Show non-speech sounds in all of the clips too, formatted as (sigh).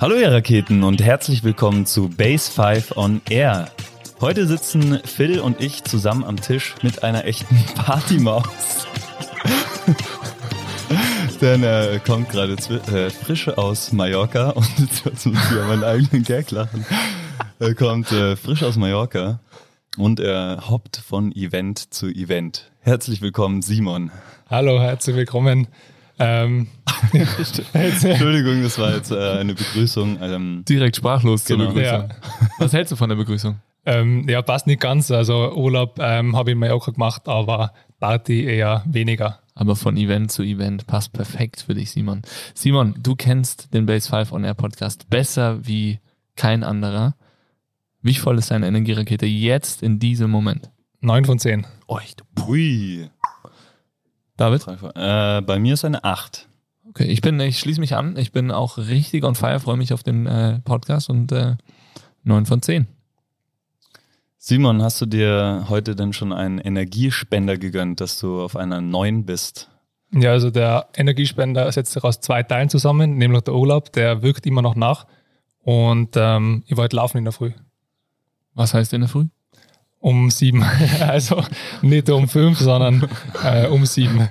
Hallo ihr Raketen und herzlich willkommen zu Base 5 on Air. Heute sitzen Phil und ich zusammen am Tisch mit einer echten (laughs) Partymaus. (laughs) Denn er kommt gerade äh, frisch aus Mallorca und (laughs) jetzt muss ich an meinen eigenen Gag lachen. Er kommt äh, frisch aus Mallorca und er hoppt von Event zu Event. Herzlich willkommen, Simon. Hallo, herzlich willkommen. Ähm, (laughs) Entschuldigung, das war jetzt äh, eine Begrüßung. Ähm, Direkt sprachlos zur genau. Begrüßung. Ja. Was hältst du von der Begrüßung? Ähm, ja, passt nicht ganz. Also Urlaub ähm, habe ich in Mallorca gemacht, aber Party eher weniger. Aber von Event zu Event passt perfekt für dich, Simon. Simon, du kennst den Base 5 On Air Podcast besser wie kein anderer. Wie voll ist deine Energierakete jetzt in diesem Moment? Neun von zehn. Oh, du Pui. David? Äh, bei mir ist eine 8. Okay, ich bin, ich schließe mich an. Ich bin auch richtig on fire, freue mich auf den äh, Podcast und äh, 9 von 10. Simon, hast du dir heute denn schon einen Energiespender gegönnt, dass du auf einer 9 bist? Ja, also der Energiespender setzt sich aus zwei Teilen zusammen, nämlich der Urlaub, der wirkt immer noch nach. Und ähm, ich wollte laufen in der Früh. Was heißt in der Früh? Um sieben. (laughs) Also nicht um fünf, sondern äh, um sieben.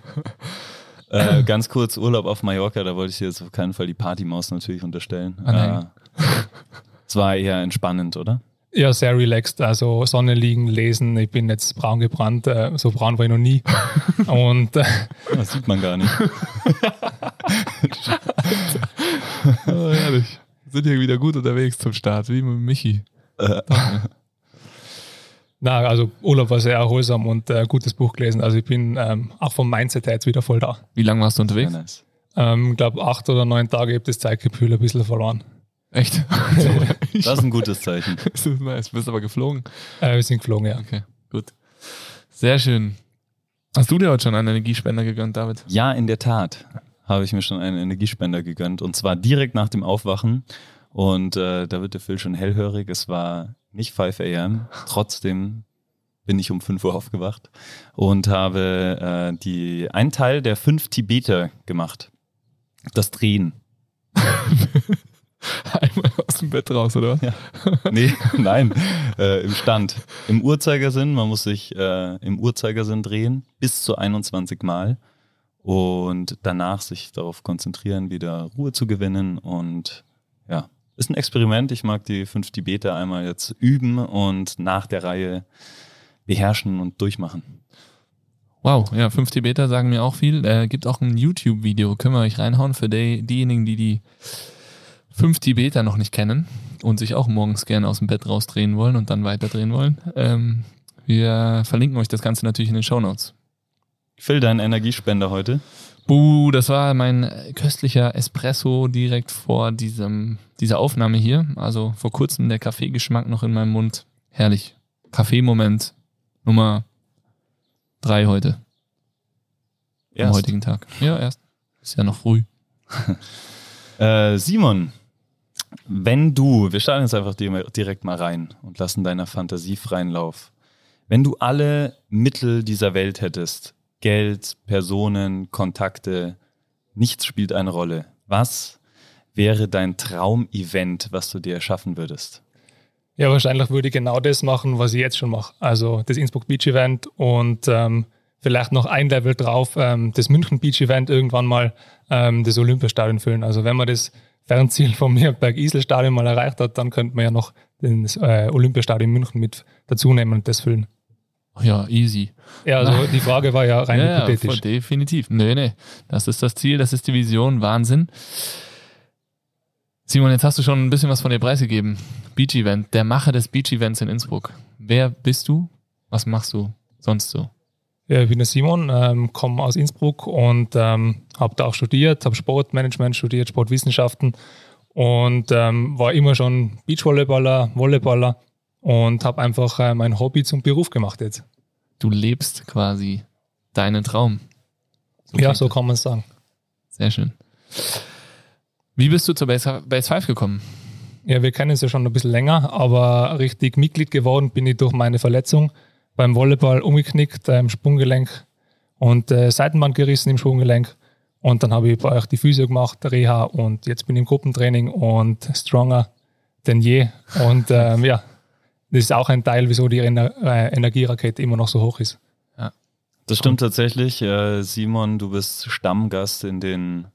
Äh, ganz kurz Urlaub auf Mallorca, da wollte ich jetzt auf keinen Fall die Partymaus natürlich unterstellen. Ah, äh, es war eher entspannend, oder? Ja, sehr relaxed. Also Sonne liegen, lesen. Ich bin jetzt braun gebrannt. Äh, so braun war ich noch nie. Und äh, (laughs) das sieht man gar nicht. (laughs) oh, herrlich. Sind hier wieder gut unterwegs zum Start, wie mit Michi. Äh. Na, also Urlaub war sehr erholsam und äh, gutes Buch gelesen. Also ich bin ähm, auch vom Mindset her jetzt wieder voll da. Wie lange warst du unterwegs? Ich ähm, glaube acht oder neun Tage, ich habe das Zeitgefühl ein bisschen verloren. Echt? (laughs) das ist ein gutes Zeichen. (laughs) das ist nice. Bist aber geflogen? Äh, wir sind geflogen, ja. Okay, gut. Sehr schön. Hast du dir heute schon einen Energiespender gegönnt, David? Ja, in der Tat habe ich mir schon einen Energiespender gegönnt. Und zwar direkt nach dem Aufwachen. Und äh, da wird der Phil schon hellhörig. Es war nicht 5 a.m. Trotzdem bin ich um 5 Uhr aufgewacht und habe äh, die, einen Teil der fünf Tibeter gemacht. Das Drehen. (laughs) Einmal aus dem Bett raus, oder? Ja. Nee, (laughs) nein, äh, im Stand. Im Uhrzeigersinn, man muss sich äh, im Uhrzeigersinn drehen, bis zu 21 Mal und danach sich darauf konzentrieren, wieder Ruhe zu gewinnen und ja, ist ein Experiment. Ich mag die fünf Tibeter einmal jetzt üben und nach der Reihe beherrschen und durchmachen. Wow, ja, fünf Tibeter sagen mir auch viel. Äh, gibt auch ein YouTube-Video, können wir euch reinhauen für die, diejenigen, die die fünf Tibeter noch nicht kennen und sich auch morgens gerne aus dem Bett rausdrehen wollen und dann weiterdrehen wollen. Ähm, wir verlinken euch das Ganze natürlich in den Show Notes. Phil, dein Energiespender heute? Buh, das war mein köstlicher Espresso direkt vor diesem, dieser Aufnahme hier. Also vor kurzem der Kaffeegeschmack noch in meinem Mund. Herrlich. Kaffeemoment Nummer drei heute. Erst. Am heutigen Tag. Ja, erst. Ist ja noch früh. (laughs) äh, Simon, wenn du, wir starten jetzt einfach direkt mal rein und lassen deiner Fantasie freien Lauf. Wenn du alle Mittel dieser Welt hättest, Geld, Personen, Kontakte, nichts spielt eine Rolle. Was wäre dein Traumevent, was du dir erschaffen würdest? Ja, wahrscheinlich würde ich genau das machen, was ich jetzt schon mache. Also das Innsbruck Beach Event und ähm, vielleicht noch ein Level drauf, ähm, das München Beach Event irgendwann mal ähm, das Olympiastadion füllen. Also wenn man das Fernziel vom Berg-Isel-Stadion mal erreicht hat, dann könnte man ja noch das äh, Olympiastadion München mit dazu nehmen und das füllen. Ja, easy. Ja, also die Frage war ja (laughs) rein ja, hypothetisch. Ja, definitiv. Nee, nee. Das ist das Ziel, das ist die Vision. Wahnsinn. Simon, jetzt hast du schon ein bisschen was von dir preisgegeben. Beach Event, der Macher des Beach Events in Innsbruck. Wer bist du? Was machst du sonst so? Ja, ich bin der Simon, ähm, komme aus Innsbruck und ähm, habe da auch studiert, habe Sportmanagement studiert, Sportwissenschaften und ähm, war immer schon Beachvolleyballer, Volleyballer und habe einfach äh, mein Hobby zum Beruf gemacht jetzt. Du lebst quasi deinen Traum. So ja, so kann man es sagen. Sehr schön. Wie bist du zur Base, Base 5 gekommen? Ja, wir kennen es ja schon ein bisschen länger, aber richtig Mitglied geworden bin ich durch meine Verletzung beim Volleyball umgeknickt, äh, im Sprunggelenk und äh, Seitenband gerissen im Sprunggelenk. Und dann habe ich bei euch die Physio gemacht, Reha und jetzt bin ich im Gruppentraining und stronger denn je. Und ähm, ja, das ist auch ein Teil, wieso die Ener äh, Energierakete immer noch so hoch ist. Ja, das stimmt tatsächlich. Äh, Simon, du bist Stammgast in den,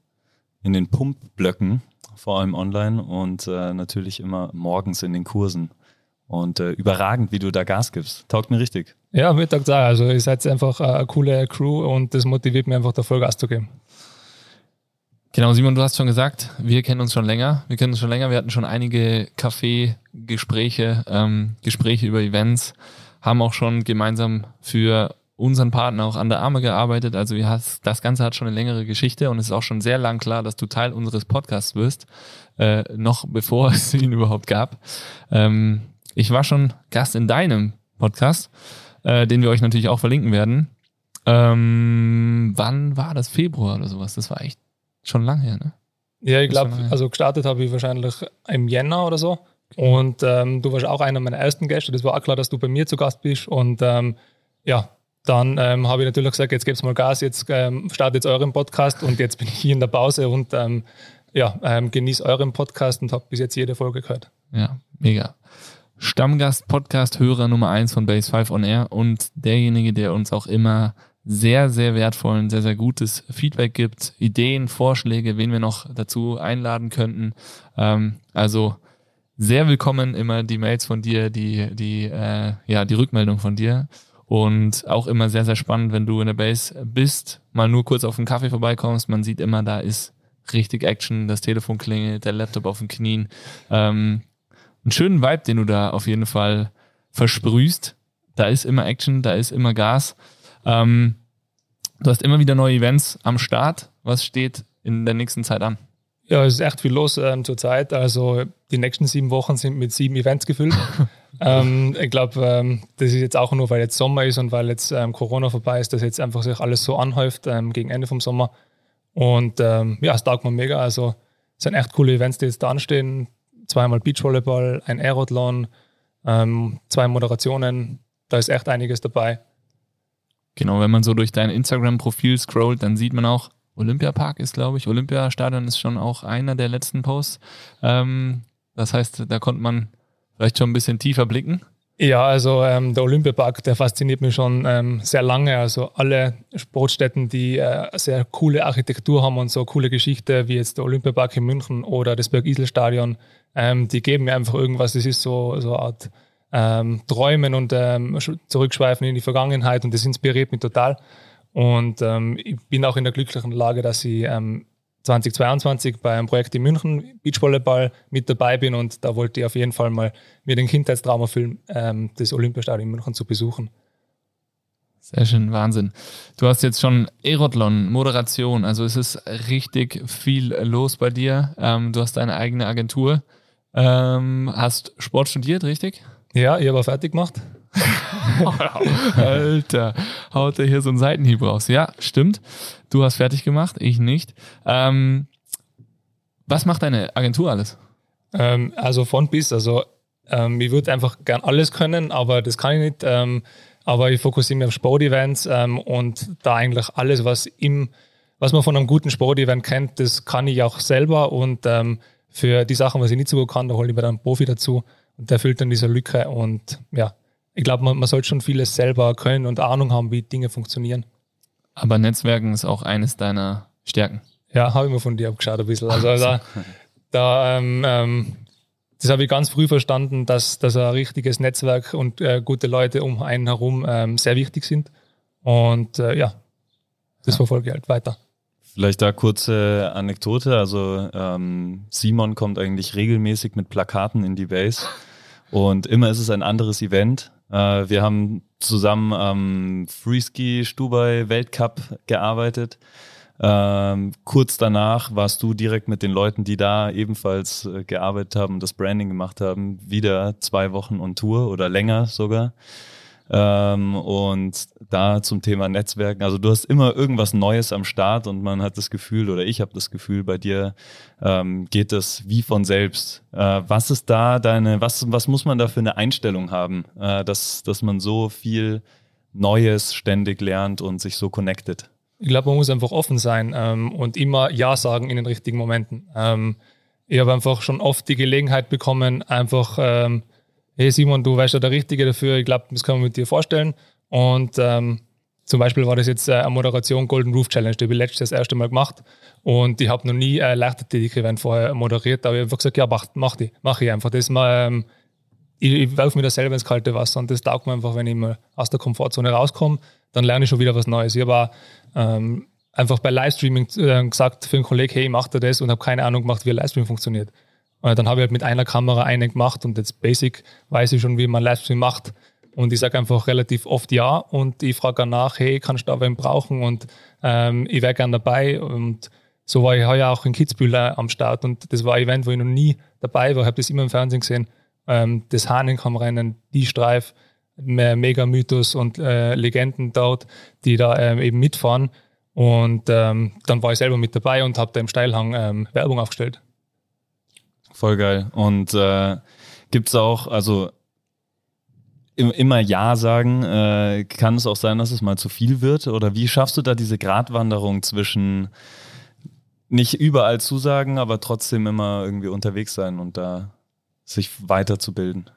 in den Pumpblöcken, vor allem online und äh, natürlich immer morgens in den Kursen. Und äh, überragend, wie du da Gas gibst. Taugt mir richtig. Ja, mir taugt auch. Also ihr seid einfach eine coole Crew und das motiviert mich einfach, da voll Gas zu geben. Genau, Simon, du hast schon gesagt, wir kennen uns schon länger. Wir kennen uns schon länger. Wir hatten schon einige Kaffee-Gespräche, ähm, Gespräche über Events, haben auch schon gemeinsam für unseren Partner auch an der Arme gearbeitet. Also wir hast, das Ganze hat schon eine längere Geschichte und es ist auch schon sehr lang klar, dass du Teil unseres Podcasts wirst, äh, noch bevor (laughs) es ihn überhaupt gab. Ähm, ich war schon Gast in deinem Podcast, äh, den wir euch natürlich auch verlinken werden. Ähm, wann war das? Februar oder sowas? Das war echt Schon lange her, ne? Ja, ich glaube, also gestartet habe ich wahrscheinlich im Jänner oder so. Und ähm, du warst auch einer meiner ersten Gäste. Das war auch klar, dass du bei mir zu Gast bist. Und ähm, ja, dann ähm, habe ich natürlich gesagt, jetzt geb's mal Gas, jetzt ähm, startet jetzt euren Podcast und jetzt bin ich hier in der Pause und ähm, ja, ähm, genieße euren Podcast und habe bis jetzt jede Folge gehört. Ja, mega. Stammgast, Podcast-Hörer Nummer eins von Base 5 on Air und derjenige, der uns auch immer sehr, sehr wertvollen, sehr, sehr gutes Feedback gibt, Ideen, Vorschläge, wen wir noch dazu einladen könnten. Ähm, also sehr willkommen immer die Mails von dir, die, die, äh, ja, die Rückmeldung von dir. Und auch immer sehr, sehr spannend, wenn du in der Base bist, mal nur kurz auf den Kaffee vorbeikommst. Man sieht immer, da ist richtig Action, das Telefon klingelt, der Laptop auf den Knien. Ähm, einen schönen Vibe, den du da auf jeden Fall versprühst. Da ist immer Action, da ist immer Gas. Ähm, du hast immer wieder neue Events am Start. Was steht in der nächsten Zeit an? Ja, es ist echt viel los ähm, zurzeit. Also die nächsten sieben Wochen sind mit sieben Events gefüllt. (laughs) ähm, ich glaube, ähm, das ist jetzt auch nur, weil jetzt Sommer ist und weil jetzt ähm, Corona vorbei ist, dass jetzt einfach sich alles so anhäuft ähm, gegen Ende vom Sommer. Und ähm, ja, es taugt mir mega. Also es sind echt coole Events, die jetzt da anstehen. Zweimal Beachvolleyball, ein Aerodlon, zwei Moderationen. Da ist echt einiges dabei. Genau, wenn man so durch dein Instagram-Profil scrollt, dann sieht man auch, Olympiapark ist, glaube ich, Olympiastadion ist schon auch einer der letzten Posts. Ähm, das heißt, da konnte man vielleicht schon ein bisschen tiefer blicken. Ja, also ähm, der Olympiapark, der fasziniert mich schon ähm, sehr lange. Also alle Sportstätten, die äh, sehr coole Architektur haben und so coole Geschichte, wie jetzt der Olympiapark in München oder das Berg-Isel-Stadion, ähm, die geben mir einfach irgendwas. Das ist so, so eine Art ähm, träumen und ähm, zurückschweifen in die Vergangenheit und das inspiriert mich total. Und ähm, ich bin auch in der glücklichen Lage, dass ich ähm, 2022 bei einem Projekt in München Beachvolleyball mit dabei bin und da wollte ich auf jeden Fall mal mir den Kindheitstraum erfüllen, ähm, das Olympiastadion in München zu besuchen. Sehr schön, Wahnsinn. Du hast jetzt schon Aerotlon, Moderation, also es ist richtig viel los bei dir. Ähm, du hast deine eigene Agentur, ähm, hast Sport studiert, richtig? Ja, ich habe auch fertig gemacht. (laughs) Alter, haut er hier so einen Seitenhieb raus. Ja, stimmt. Du hast fertig gemacht, ich nicht. Ähm, was macht deine Agentur alles? Ähm, also von bis. Also ähm, ich würde einfach gern alles können, aber das kann ich nicht. Ähm, aber ich fokussiere mich auf Sportevents ähm, und da eigentlich alles, was im, was man von einem guten Sportevent kennt, das kann ich auch selber. Und ähm, für die Sachen, was ich nicht so gut kann, da hole ich mir dann einen Profi dazu. Und der füllt dann diese Lücke und ja, ich glaube, man, man sollte schon vieles selber können und Ahnung haben, wie Dinge funktionieren. Aber Netzwerken ist auch eines deiner Stärken. Ja, habe ich mir von dir abgeschaut ein bisschen. Also da, da ähm, ähm, das habe ich ganz früh verstanden, dass, dass ein richtiges Netzwerk und äh, gute Leute um einen herum ähm, sehr wichtig sind. Und äh, ja, das ja. verfolge ich halt weiter. Vielleicht da kurze Anekdote. Also ähm, Simon kommt eigentlich regelmäßig mit Plakaten in die Base und immer ist es ein anderes Event. Äh, wir haben zusammen am Freeski Stubai Weltcup gearbeitet. Ähm, kurz danach warst du direkt mit den Leuten, die da ebenfalls äh, gearbeitet haben und das Branding gemacht haben, wieder zwei Wochen on Tour oder länger sogar. Ähm, und da zum Thema Netzwerken, also du hast immer irgendwas Neues am Start und man hat das Gefühl, oder ich habe das Gefühl, bei dir ähm, geht das wie von selbst. Äh, was ist da deine, was, was muss man da für eine Einstellung haben, äh, dass, dass man so viel Neues ständig lernt und sich so connected? Ich glaube, man muss einfach offen sein ähm, und immer Ja sagen in den richtigen Momenten. Ähm, ich habe einfach schon oft die Gelegenheit bekommen, einfach, ähm, hey Simon, du weißt ja der Richtige dafür, ich glaube, das kann man mit dir vorstellen. Und ähm, zum Beispiel war das jetzt äh, eine Moderation Golden Roof Challenge, die habe ich letztes das erste Mal gemacht. Und ich habe noch nie ein Leichtathletik-Event vorher moderiert, aber ich habe einfach gesagt, ja, mach, mach die, mach ich einfach. Das mal, ähm, ich, ich werfe mir das selber ins kalte Wasser und das taugt mir einfach, wenn ich mal aus der Komfortzone rauskomme, dann lerne ich schon wieder was Neues. Ich habe ähm, einfach bei Livestreaming äh, gesagt für einen Kollegen, hey, ich mache das und habe keine Ahnung gemacht, wie ein Livestream funktioniert. Und dann habe ich halt mit einer Kamera einen gemacht und jetzt basic weiß ich schon, wie man Livestream macht. Und ich sage einfach relativ oft ja und ich frage danach, hey, kannst du da wen brauchen? Und ähm, ich wäre gern dabei. Und so war ich heuer auch in Kitzbühel äh, am Start und das war ein Event, wo ich noch nie dabei war. Ich habe das immer im Fernsehen gesehen. Ähm, das Hahnenkammrennen, die Streif, mega Mythos und äh, Legenden dort, die da ähm, eben mitfahren. Und ähm, dann war ich selber mit dabei und habe da im Steilhang ähm, Werbung aufgestellt. Voll geil. Und äh, gibt es auch, also immer Ja sagen, äh, kann es auch sein, dass es mal zu viel wird? Oder wie schaffst du da diese Gratwanderung zwischen nicht überall zusagen, aber trotzdem immer irgendwie unterwegs sein und da sich weiterzubilden?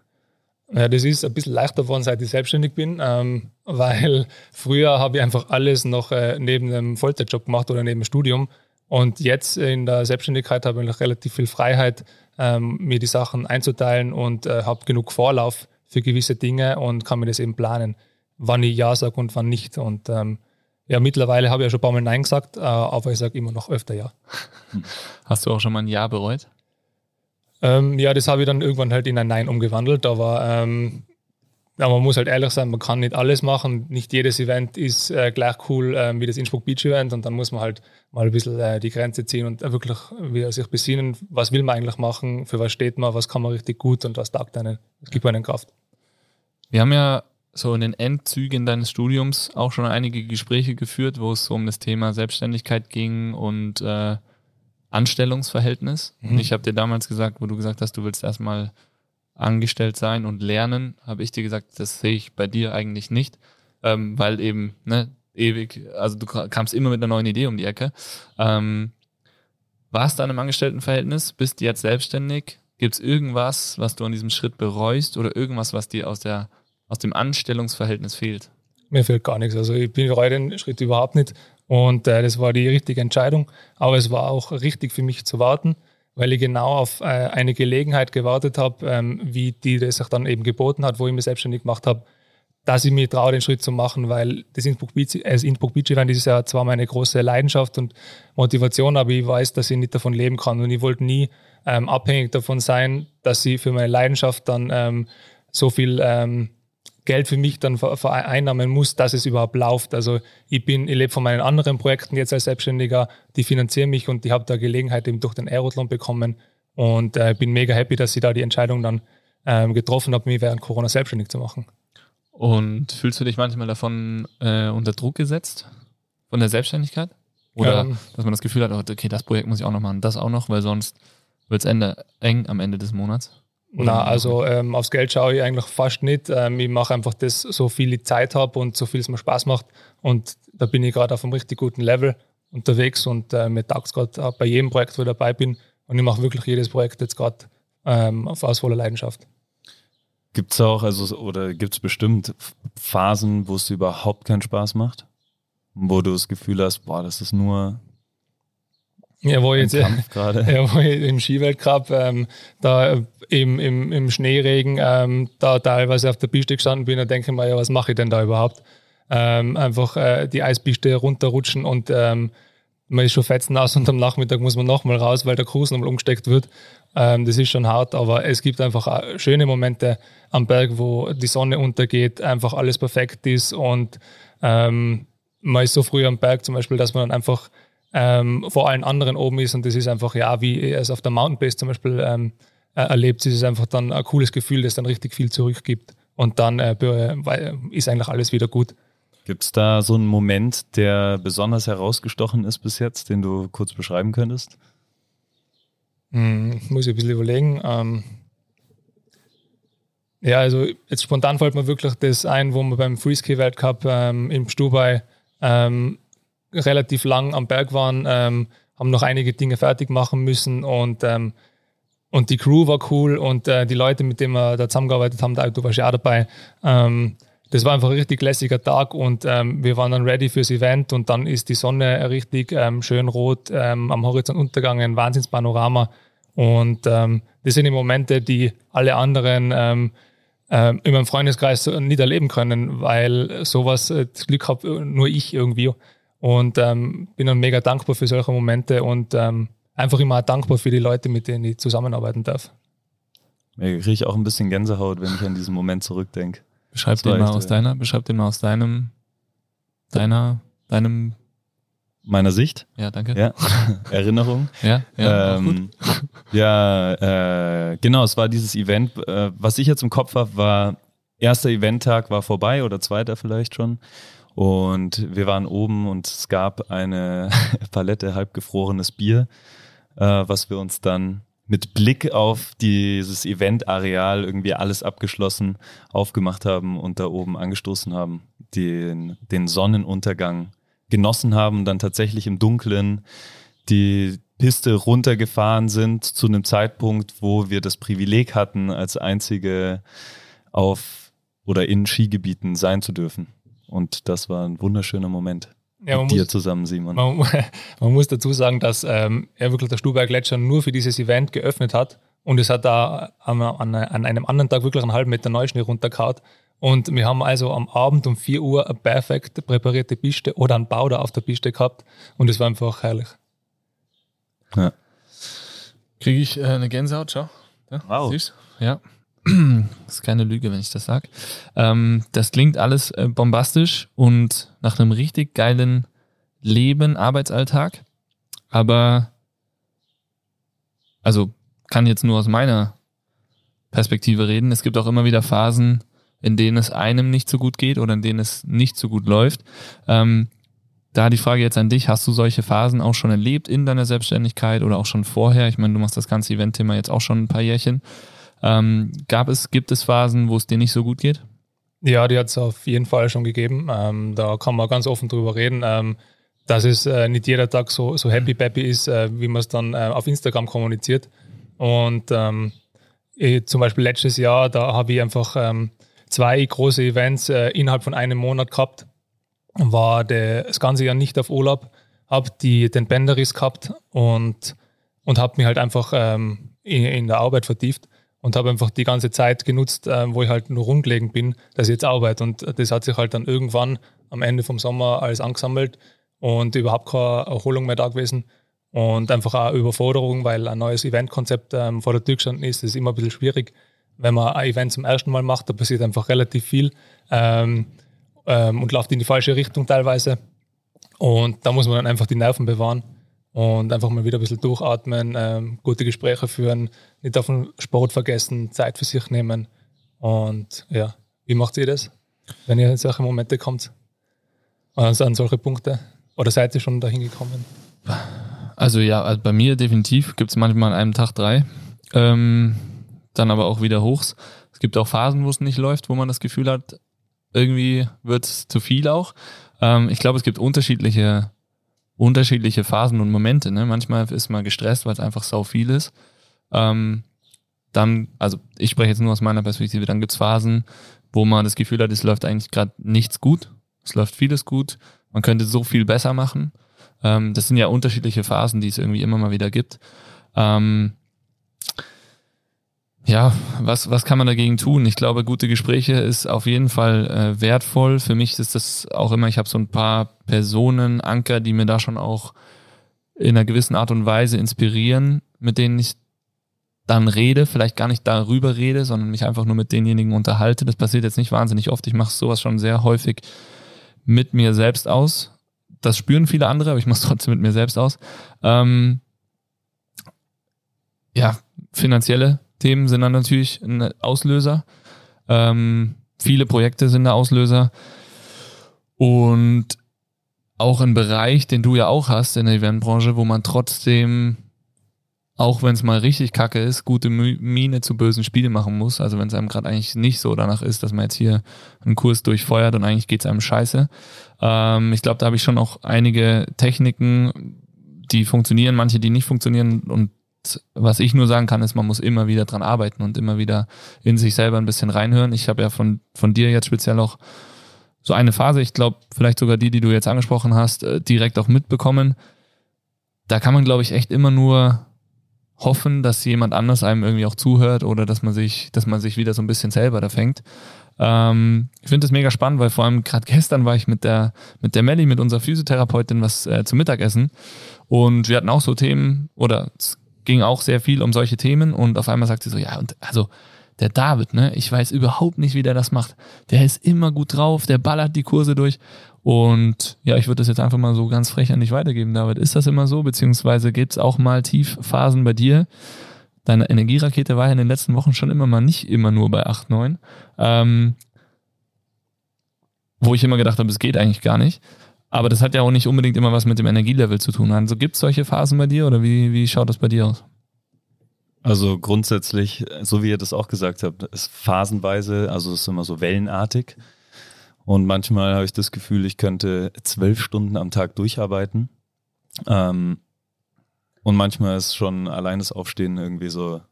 Ja, das ist ein bisschen leichter geworden, seit ich selbstständig bin, ähm, weil früher habe ich einfach alles noch äh, neben einem Vollzeitjob gemacht oder neben dem Studium. Und jetzt in der Selbstständigkeit habe ich noch relativ viel Freiheit, ähm, mir die Sachen einzuteilen und äh, habe genug Vorlauf für gewisse Dinge und kann mir das eben planen, wann ich Ja sage und wann nicht. Und ähm, ja, mittlerweile habe ich ja schon ein paar Mal Nein gesagt, äh, aber ich sage immer noch öfter Ja. (laughs) Hast du auch schon mal ein Ja bereut? Ähm, ja, das habe ich dann irgendwann halt in ein Nein umgewandelt, aber ähm, ja, man muss halt ehrlich sein, man kann nicht alles machen. Nicht jedes Event ist äh, gleich cool äh, wie das Innsbruck Beach Event und dann muss man halt mal ein bisschen äh, die Grenze ziehen und wirklich wieder sich besinnen, was will man eigentlich machen, für was steht man, was kann man richtig gut und was taugt einen, was gibt einen Kraft. Wir haben ja so in den Endzügen deines Studiums auch schon einige Gespräche geführt, wo es so um das Thema Selbstständigkeit ging und äh, Anstellungsverhältnis. Mhm. Und ich habe dir damals gesagt, wo du gesagt hast, du willst erstmal angestellt sein und lernen, habe ich dir gesagt, das sehe ich bei dir eigentlich nicht, ähm, weil eben ne, ewig, also du kamst immer mit einer neuen Idee um die Ecke. Ähm, warst du an einem Angestelltenverhältnis, bist jetzt selbstständig? Gibt es irgendwas, was du an diesem Schritt bereust oder irgendwas, was dir aus, der, aus dem Anstellungsverhältnis fehlt? Mir fehlt gar nichts. Also ich bereue den Schritt überhaupt nicht. Und äh, das war die richtige Entscheidung. Aber es war auch richtig für mich zu warten weil ich genau auf äh, eine Gelegenheit gewartet habe, ähm, wie die das sich dann eben geboten hat, wo ich mich selbstständig gemacht habe, dass ich mir traue, den Schritt zu machen, weil das Innsbruck Beach, äh, das Innsbruck Beach Event ist ja zwar meine große Leidenschaft und Motivation, aber ich weiß, dass ich nicht davon leben kann. Und ich wollte nie ähm, abhängig davon sein, dass ich für meine Leidenschaft dann ähm, so viel ähm, Geld für mich dann vereinnahmen muss, dass es überhaupt läuft. Also ich bin, ich lebe von meinen anderen Projekten jetzt als Selbstständiger, die finanzieren mich und ich habe da Gelegenheit eben durch den Aerotlon bekommen und äh, bin mega happy, dass ich da die Entscheidung dann ähm, getroffen habe, mich während Corona selbstständig zu machen. Und fühlst du dich manchmal davon äh, unter Druck gesetzt? Von der Selbstständigkeit? Oder ähm, dass man das Gefühl hat, oh, okay, das Projekt muss ich auch noch machen, das auch noch, weil sonst wird es eng am Ende des Monats? Na, also ähm, aufs Geld schaue ich eigentlich fast nicht. Ähm, ich mache einfach das, so viel ich Zeit habe und so viel es mir Spaß macht. Und da bin ich gerade auf einem richtig guten Level unterwegs und äh, mir taugt es gerade bei jedem Projekt, wo ich dabei bin. Und ich mache wirklich jedes Projekt jetzt gerade ähm, aus voller Leidenschaft. Gibt es auch, also oder gibt es bestimmt Phasen, wo es überhaupt keinen Spaß macht? Wo du das Gefühl hast, boah, das ist nur ja, wo jetzt (laughs) wo ich im Skiweltcup ähm, da im, im, im Schneeregen ähm, da teilweise auf der Piste gestanden bin, dann denke ich mir, ja, was mache ich denn da überhaupt? Ähm, einfach äh, die Eispiste runterrutschen und ähm, man ist schon fetzen aus und am Nachmittag muss man nochmal raus, weil der Cruise nochmal umgesteckt wird. Ähm, das ist schon hart, aber es gibt einfach schöne Momente am Berg, wo die Sonne untergeht, einfach alles perfekt ist und ähm, man ist so früh am Berg zum Beispiel, dass man dann einfach ähm, vor allen anderen oben ist und das ist einfach, ja, wie es auf der Mountain Base zum Beispiel ähm, äh, erlebt, ist es einfach dann ein cooles Gefühl, das dann richtig viel zurückgibt und dann äh, ist eigentlich alles wieder gut. Gibt es da so einen Moment, der besonders herausgestochen ist bis jetzt, den du kurz beschreiben könntest? Hm, muss ich ein bisschen überlegen. Ähm, ja, also jetzt spontan fällt mir wirklich das ein, wo wir beim Freeski Weltcup ähm, im Stubai ähm, relativ lang am Berg waren, ähm, haben noch einige Dinge fertig machen müssen und, ähm, und die Crew war cool und äh, die Leute, mit denen wir da zusammengearbeitet haben, da, du warst ja auch dabei. Ähm, das war einfach ein richtig lässiger Tag und ähm, wir waren dann ready fürs Event und dann ist die Sonne richtig ähm, schön rot ähm, am Horizont untergegangen, Wahnsinnspanorama und das sind die Momente, die alle anderen ähm, in meinem Freundeskreis nicht erleben können, weil sowas, äh, das Glück habe nur ich irgendwie und ähm, bin dann mega dankbar für solche Momente und ähm, einfach immer dankbar für die Leute, mit denen ich zusammenarbeiten darf. Mir kriege ich auch ein bisschen Gänsehaut, wenn ich an diesen Moment zurückdenke. Beschreib den mal aus deiner, beschreib den mal aus deinem, deiner, deinem meiner Sicht. Ja, danke. Ja. (laughs) Erinnerung. Ja, ja. Ähm, (laughs) ja, äh, genau, es war dieses Event. Äh, was ich jetzt im Kopf habe, war, erster Eventtag war vorbei oder zweiter vielleicht schon. Und wir waren oben und es gab eine (laughs) Palette halbgefrorenes Bier, äh, was wir uns dann mit Blick auf dieses Eventareal irgendwie alles abgeschlossen aufgemacht haben und da oben angestoßen haben, den, den Sonnenuntergang genossen haben dann tatsächlich im Dunkeln die Piste runtergefahren sind zu einem Zeitpunkt, wo wir das Privileg hatten, als einzige auf oder in Skigebieten sein zu dürfen. Und das war ein wunderschöner Moment. Ja, mit dir muss, zusammen, Simon. Man, (laughs) man, muss dazu sagen, dass ähm, er wirklich der Stuhlberg Gletscher nur für dieses Event geöffnet hat und es hat da an, an, an einem anderen Tag wirklich einen halben Meter Neuschnee runtergehauen. Und wir haben also am Abend um 4 Uhr eine perfekt präparierte Piste oder einen da auf der Piste gehabt und es war einfach herrlich. Ja. Kriege ich äh, eine Gänsehaut, schau. Ja, wow. Süß. Ja. Das ist keine Lüge, wenn ich das sage. Ähm, das klingt alles äh, bombastisch und nach einem richtig geilen Leben, Arbeitsalltag. Aber, also kann jetzt nur aus meiner Perspektive reden. Es gibt auch immer wieder Phasen, in denen es einem nicht so gut geht oder in denen es nicht so gut läuft. Ähm, da die Frage jetzt an dich, hast du solche Phasen auch schon erlebt in deiner Selbstständigkeit oder auch schon vorher? Ich meine, du machst das ganze Event-Thema jetzt auch schon ein paar Jährchen. Ähm, gab es, gibt es Phasen, wo es dir nicht so gut geht? Ja, die hat es auf jeden Fall schon gegeben. Ähm, da kann man ganz offen drüber reden, ähm, dass es äh, nicht jeder Tag so, so happy-peppy ist, äh, wie man es dann äh, auf Instagram kommuniziert. Und ähm, ich, zum Beispiel letztes Jahr, da habe ich einfach ähm, zwei große Events äh, innerhalb von einem Monat gehabt. War der, das ganze Jahr nicht auf Urlaub, habe den Bänderriss gehabt und, und habe mich halt einfach ähm, in, in der Arbeit vertieft und habe einfach die ganze Zeit genutzt, äh, wo ich halt nur rumgelegen bin, dass ich jetzt arbeite. Und das hat sich halt dann irgendwann am Ende vom Sommer alles angesammelt und überhaupt keine Erholung mehr da gewesen. Und einfach auch Überforderung, weil ein neues Eventkonzept ähm, vor der Tür gestanden ist. Das ist immer ein bisschen schwierig, wenn man ein Event zum ersten Mal macht. Da passiert einfach relativ viel ähm, ähm, und läuft in die falsche Richtung teilweise. Und da muss man dann einfach die Nerven bewahren und einfach mal wieder ein bisschen durchatmen, ähm, gute Gespräche führen, nicht auf den Sport vergessen, Zeit für sich nehmen. Und ja, wie macht ihr das, wenn ihr in solche Momente kommt? Also an solche Punkte? Oder seid ihr schon dahin gekommen? Also ja, also bei mir definitiv gibt es manchmal an einem Tag drei. Ähm, dann aber auch wieder Hochs. Es gibt auch Phasen, wo es nicht läuft, wo man das Gefühl hat, irgendwie wird es zu viel auch. Ähm, ich glaube, es gibt unterschiedliche unterschiedliche Phasen und Momente. Ne? Manchmal ist man gestresst, weil es einfach sau viel ist. Ähm, dann, also ich spreche jetzt nur aus meiner Perspektive, dann gibt's Phasen, wo man das Gefühl hat, es läuft eigentlich gerade nichts gut. Es läuft vieles gut. Man könnte so viel besser machen. Ähm, das sind ja unterschiedliche Phasen, die es irgendwie immer mal wieder gibt. Ähm, ja, was, was kann man dagegen tun? Ich glaube, gute Gespräche ist auf jeden Fall äh, wertvoll. Für mich ist das auch immer, ich habe so ein paar Personen, Anker, die mir da schon auch in einer gewissen Art und Weise inspirieren, mit denen ich dann rede, vielleicht gar nicht darüber rede, sondern mich einfach nur mit denjenigen unterhalte. Das passiert jetzt nicht wahnsinnig oft. Ich mache sowas schon sehr häufig mit mir selbst aus. Das spüren viele andere, aber ich mache es trotzdem mit mir selbst aus. Ähm, ja, finanzielle Themen sind dann natürlich ein Auslöser. Ähm, viele Projekte sind der Auslöser. Und auch ein Bereich, den du ja auch hast in der Eventbranche, wo man trotzdem auch wenn es mal richtig kacke ist, gute Miene zu bösen Spielen machen muss. Also wenn es einem gerade eigentlich nicht so danach ist, dass man jetzt hier einen Kurs durchfeuert und eigentlich geht es einem scheiße. Ähm, ich glaube, da habe ich schon auch einige Techniken, die funktionieren, manche, die nicht funktionieren. Und was ich nur sagen kann, ist, man muss immer wieder dran arbeiten und immer wieder in sich selber ein bisschen reinhören. Ich habe ja von, von dir jetzt speziell auch so eine Phase, ich glaube, vielleicht sogar die, die du jetzt angesprochen hast, äh, direkt auch mitbekommen. Da kann man, glaube ich, echt immer nur hoffen, dass jemand anders einem irgendwie auch zuhört oder dass man sich, dass man sich wieder so ein bisschen selber da fängt. Ähm, ich finde das mega spannend, weil vor allem gerade gestern war ich mit der mit der Melli, mit unserer Physiotherapeutin, was äh, zum Mittagessen und wir hatten auch so Themen oder es ging auch sehr viel um solche Themen und auf einmal sagt sie so, ja und also der David, ne, ich weiß überhaupt nicht, wie der das macht. Der ist immer gut drauf, der ballert die Kurse durch und ja, ich würde das jetzt einfach mal so ganz frech an dich weitergeben, David. Ist das immer so? Beziehungsweise gibt's auch mal Tiefphasen bei dir? Deine Energierakete war ja in den letzten Wochen schon immer mal nicht immer nur bei 8, 9. Ähm, wo ich immer gedacht habe, es geht eigentlich gar nicht. Aber das hat ja auch nicht unbedingt immer was mit dem Energielevel zu tun. Also gibt es solche Phasen bei dir oder wie, wie schaut das bei dir aus? Also grundsätzlich, so wie ihr das auch gesagt habt, ist phasenweise, also es ist immer so wellenartig. Und manchmal habe ich das Gefühl, ich könnte zwölf Stunden am Tag durcharbeiten. Ähm, und manchmal ist schon allein das Aufstehen irgendwie so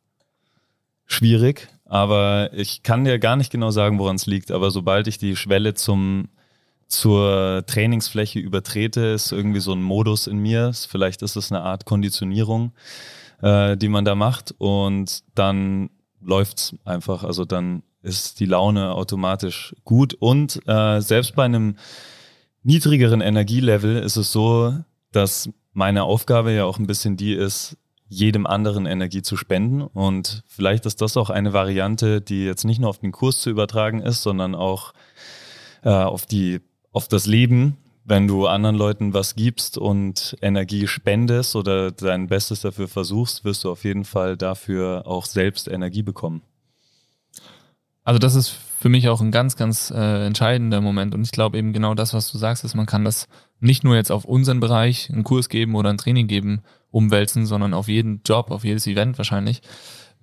schwierig. Aber ich kann dir gar nicht genau sagen, woran es liegt. Aber sobald ich die Schwelle zum zur Trainingsfläche übertrete, ist irgendwie so ein Modus in mir. Vielleicht ist es eine Art Konditionierung, äh, die man da macht. Und dann läuft's einfach. Also dann ist die Laune automatisch gut. Und äh, selbst bei einem niedrigeren Energielevel ist es so, dass meine Aufgabe ja auch ein bisschen die ist, jedem anderen Energie zu spenden. Und vielleicht ist das auch eine Variante, die jetzt nicht nur auf den Kurs zu übertragen ist, sondern auch äh, auf die, auf das Leben. Wenn du anderen Leuten was gibst und Energie spendest oder dein Bestes dafür versuchst, wirst du auf jeden Fall dafür auch selbst Energie bekommen. Also das ist für mich auch ein ganz, ganz äh, entscheidender Moment. Und ich glaube eben genau das, was du sagst, ist, man kann das nicht nur jetzt auf unseren Bereich einen Kurs geben oder ein Training geben, umwälzen, sondern auf jeden Job, auf jedes Event wahrscheinlich.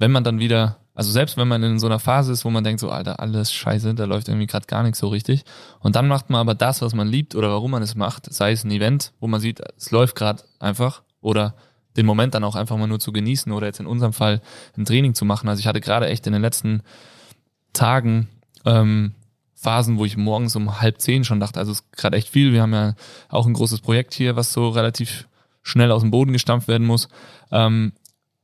Wenn man dann wieder, also selbst wenn man in so einer Phase ist, wo man denkt, so, Alter, alles scheiße, da läuft irgendwie gerade gar nichts so richtig. Und dann macht man aber das, was man liebt oder warum man es macht, sei es ein Event, wo man sieht, es läuft gerade einfach oder den Moment dann auch einfach mal nur zu genießen oder jetzt in unserem Fall ein Training zu machen. Also ich hatte gerade echt in den letzten Tagen ähm, Phasen, wo ich morgens um halb zehn schon dachte, also es ist gerade echt viel. Wir haben ja auch ein großes Projekt hier, was so relativ schnell aus dem Boden gestampft werden muss, ähm,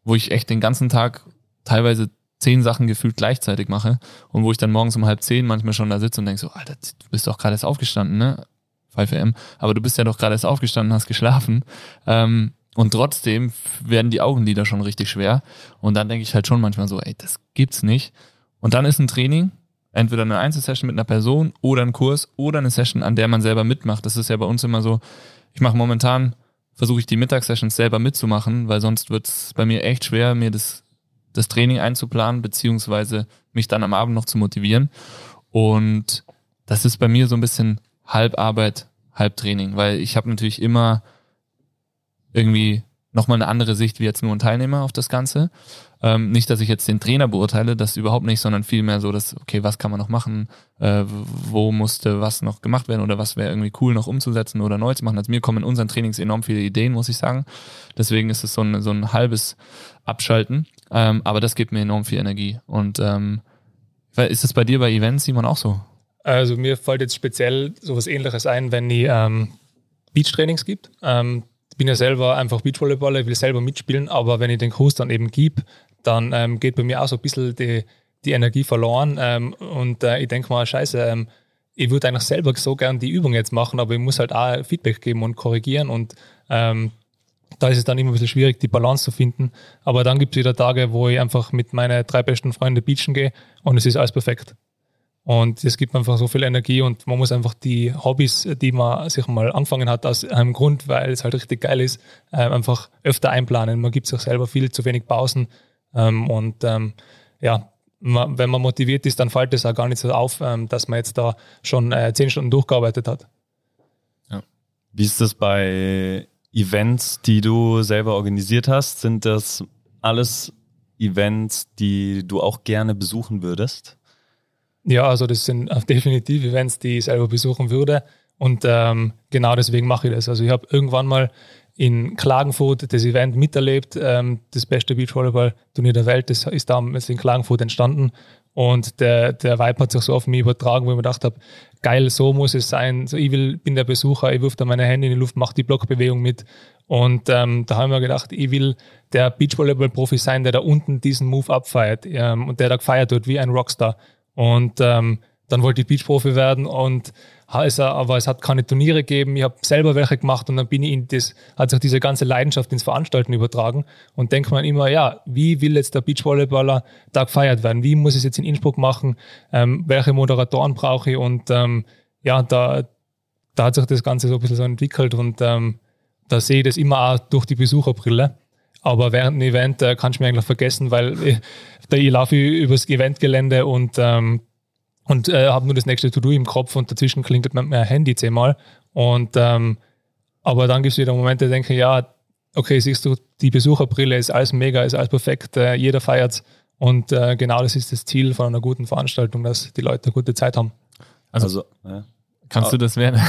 wo ich echt den ganzen Tag teilweise zehn Sachen gefühlt gleichzeitig mache und wo ich dann morgens um halb zehn manchmal schon da sitze und denke so, Alter, du bist doch gerade erst aufgestanden, ne? 5 am, aber du bist ja doch gerade erst aufgestanden, hast geschlafen. Ähm, und trotzdem werden die Augenlider schon richtig schwer. Und dann denke ich halt schon manchmal so, ey, das gibt's nicht. Und dann ist ein Training, entweder eine Einzelsession mit einer Person oder ein Kurs oder eine Session, an der man selber mitmacht. Das ist ja bei uns immer so, ich mache momentan, versuche ich die Mittagssessions selber mitzumachen, weil sonst wird es bei mir echt schwer, mir das, das Training einzuplanen, beziehungsweise mich dann am Abend noch zu motivieren. Und das ist bei mir so ein bisschen halb Arbeit, halb Training, weil ich habe natürlich immer irgendwie nochmal eine andere Sicht wie jetzt nur ein Teilnehmer auf das Ganze. Ähm, nicht, dass ich jetzt den Trainer beurteile, das überhaupt nicht, sondern vielmehr so, dass, okay, was kann man noch machen, äh, wo musste was noch gemacht werden oder was wäre irgendwie cool noch umzusetzen oder neu zu machen. Also mir kommen in unseren Trainings enorm viele Ideen, muss ich sagen. Deswegen ist es so ein, so ein halbes Abschalten. Ähm, aber das gibt mir enorm viel Energie. Und ähm, ist es bei dir bei Events, Simon, auch so? Also mir fällt jetzt speziell sowas ähnliches ein, wenn die ähm, Beach-Trainings gibt. Ähm, ich bin ja selber einfach Beachvolleyballer, ich will selber mitspielen, aber wenn ich den Kurs dann eben gebe, dann ähm, geht bei mir auch so ein bisschen die, die Energie verloren. Ähm, und äh, ich denke mal, scheiße, ähm, ich würde eigentlich selber so gern die Übung jetzt machen, aber ich muss halt auch Feedback geben und korrigieren und ähm, da ist es dann immer ein bisschen schwierig, die Balance zu finden. Aber dann gibt es wieder Tage, wo ich einfach mit meinen drei besten Freunden beachen gehe und es ist alles perfekt. Und es gibt einfach so viel Energie und man muss einfach die Hobbys, die man sich mal angefangen hat, aus einem Grund, weil es halt richtig geil ist, äh, einfach öfter einplanen. Man gibt sich selber viel zu wenig Pausen ähm, und ähm, ja, wenn man motiviert ist, dann fällt es auch gar nicht so auf, ähm, dass man jetzt da schon äh, zehn Stunden durchgearbeitet hat. Ja. Wie ist das bei Events, die du selber organisiert hast? Sind das alles Events, die du auch gerne besuchen würdest? Ja, also das sind definitiv Events, die ich selber besuchen würde. Und ähm, genau deswegen mache ich das. Also ich habe irgendwann mal in Klagenfurt das Event miterlebt, ähm, das beste Beachvolleyball-Turnier der Welt, das ist damals in Klagenfurt entstanden. Und der, der Vibe hat sich so auf mich übertragen, wo ich mir gedacht habe, geil, so muss es sein. So, ich will, bin der Besucher, ich wirf da meine Hände in die Luft, mache die Blockbewegung mit. Und ähm, da haben wir gedacht, ich will der Beachvolleyball-Profi sein, der da unten diesen Move abfeiert ähm, und der da gefeiert wird wie ein Rockstar. Und ähm, dann wollte ich Beachprofi werden und es, aber es hat keine Turniere gegeben. Ich habe selber welche gemacht und dann bin ich in das, hat sich diese ganze Leidenschaft ins Veranstalten übertragen und denkt man immer, ja, wie will jetzt der Beachvolleyballer da gefeiert werden? Wie muss ich es jetzt in Innsbruck machen? Ähm, welche Moderatoren brauche ich? Und ähm, ja, da, da hat sich das Ganze so ein bisschen so entwickelt und ähm, da sehe ich das immer auch durch die Besucherbrille. Aber während dem Event äh, kann ich mir eigentlich vergessen, weil ich, da ich laufe übers Eventgelände und ähm, und äh, habe nur das nächste To-Do im Kopf und dazwischen klingelt mein, mein Handy zehnmal. Und ähm, aber dann gibt es wieder Momente, da denke ich, ja, okay, siehst du, die Besucherbrille ist alles mega, ist alles perfekt, äh, jeder feiert und äh, genau das ist das Ziel von einer guten Veranstaltung, dass die Leute eine gute Zeit haben. Also, also ja. kannst, du das während,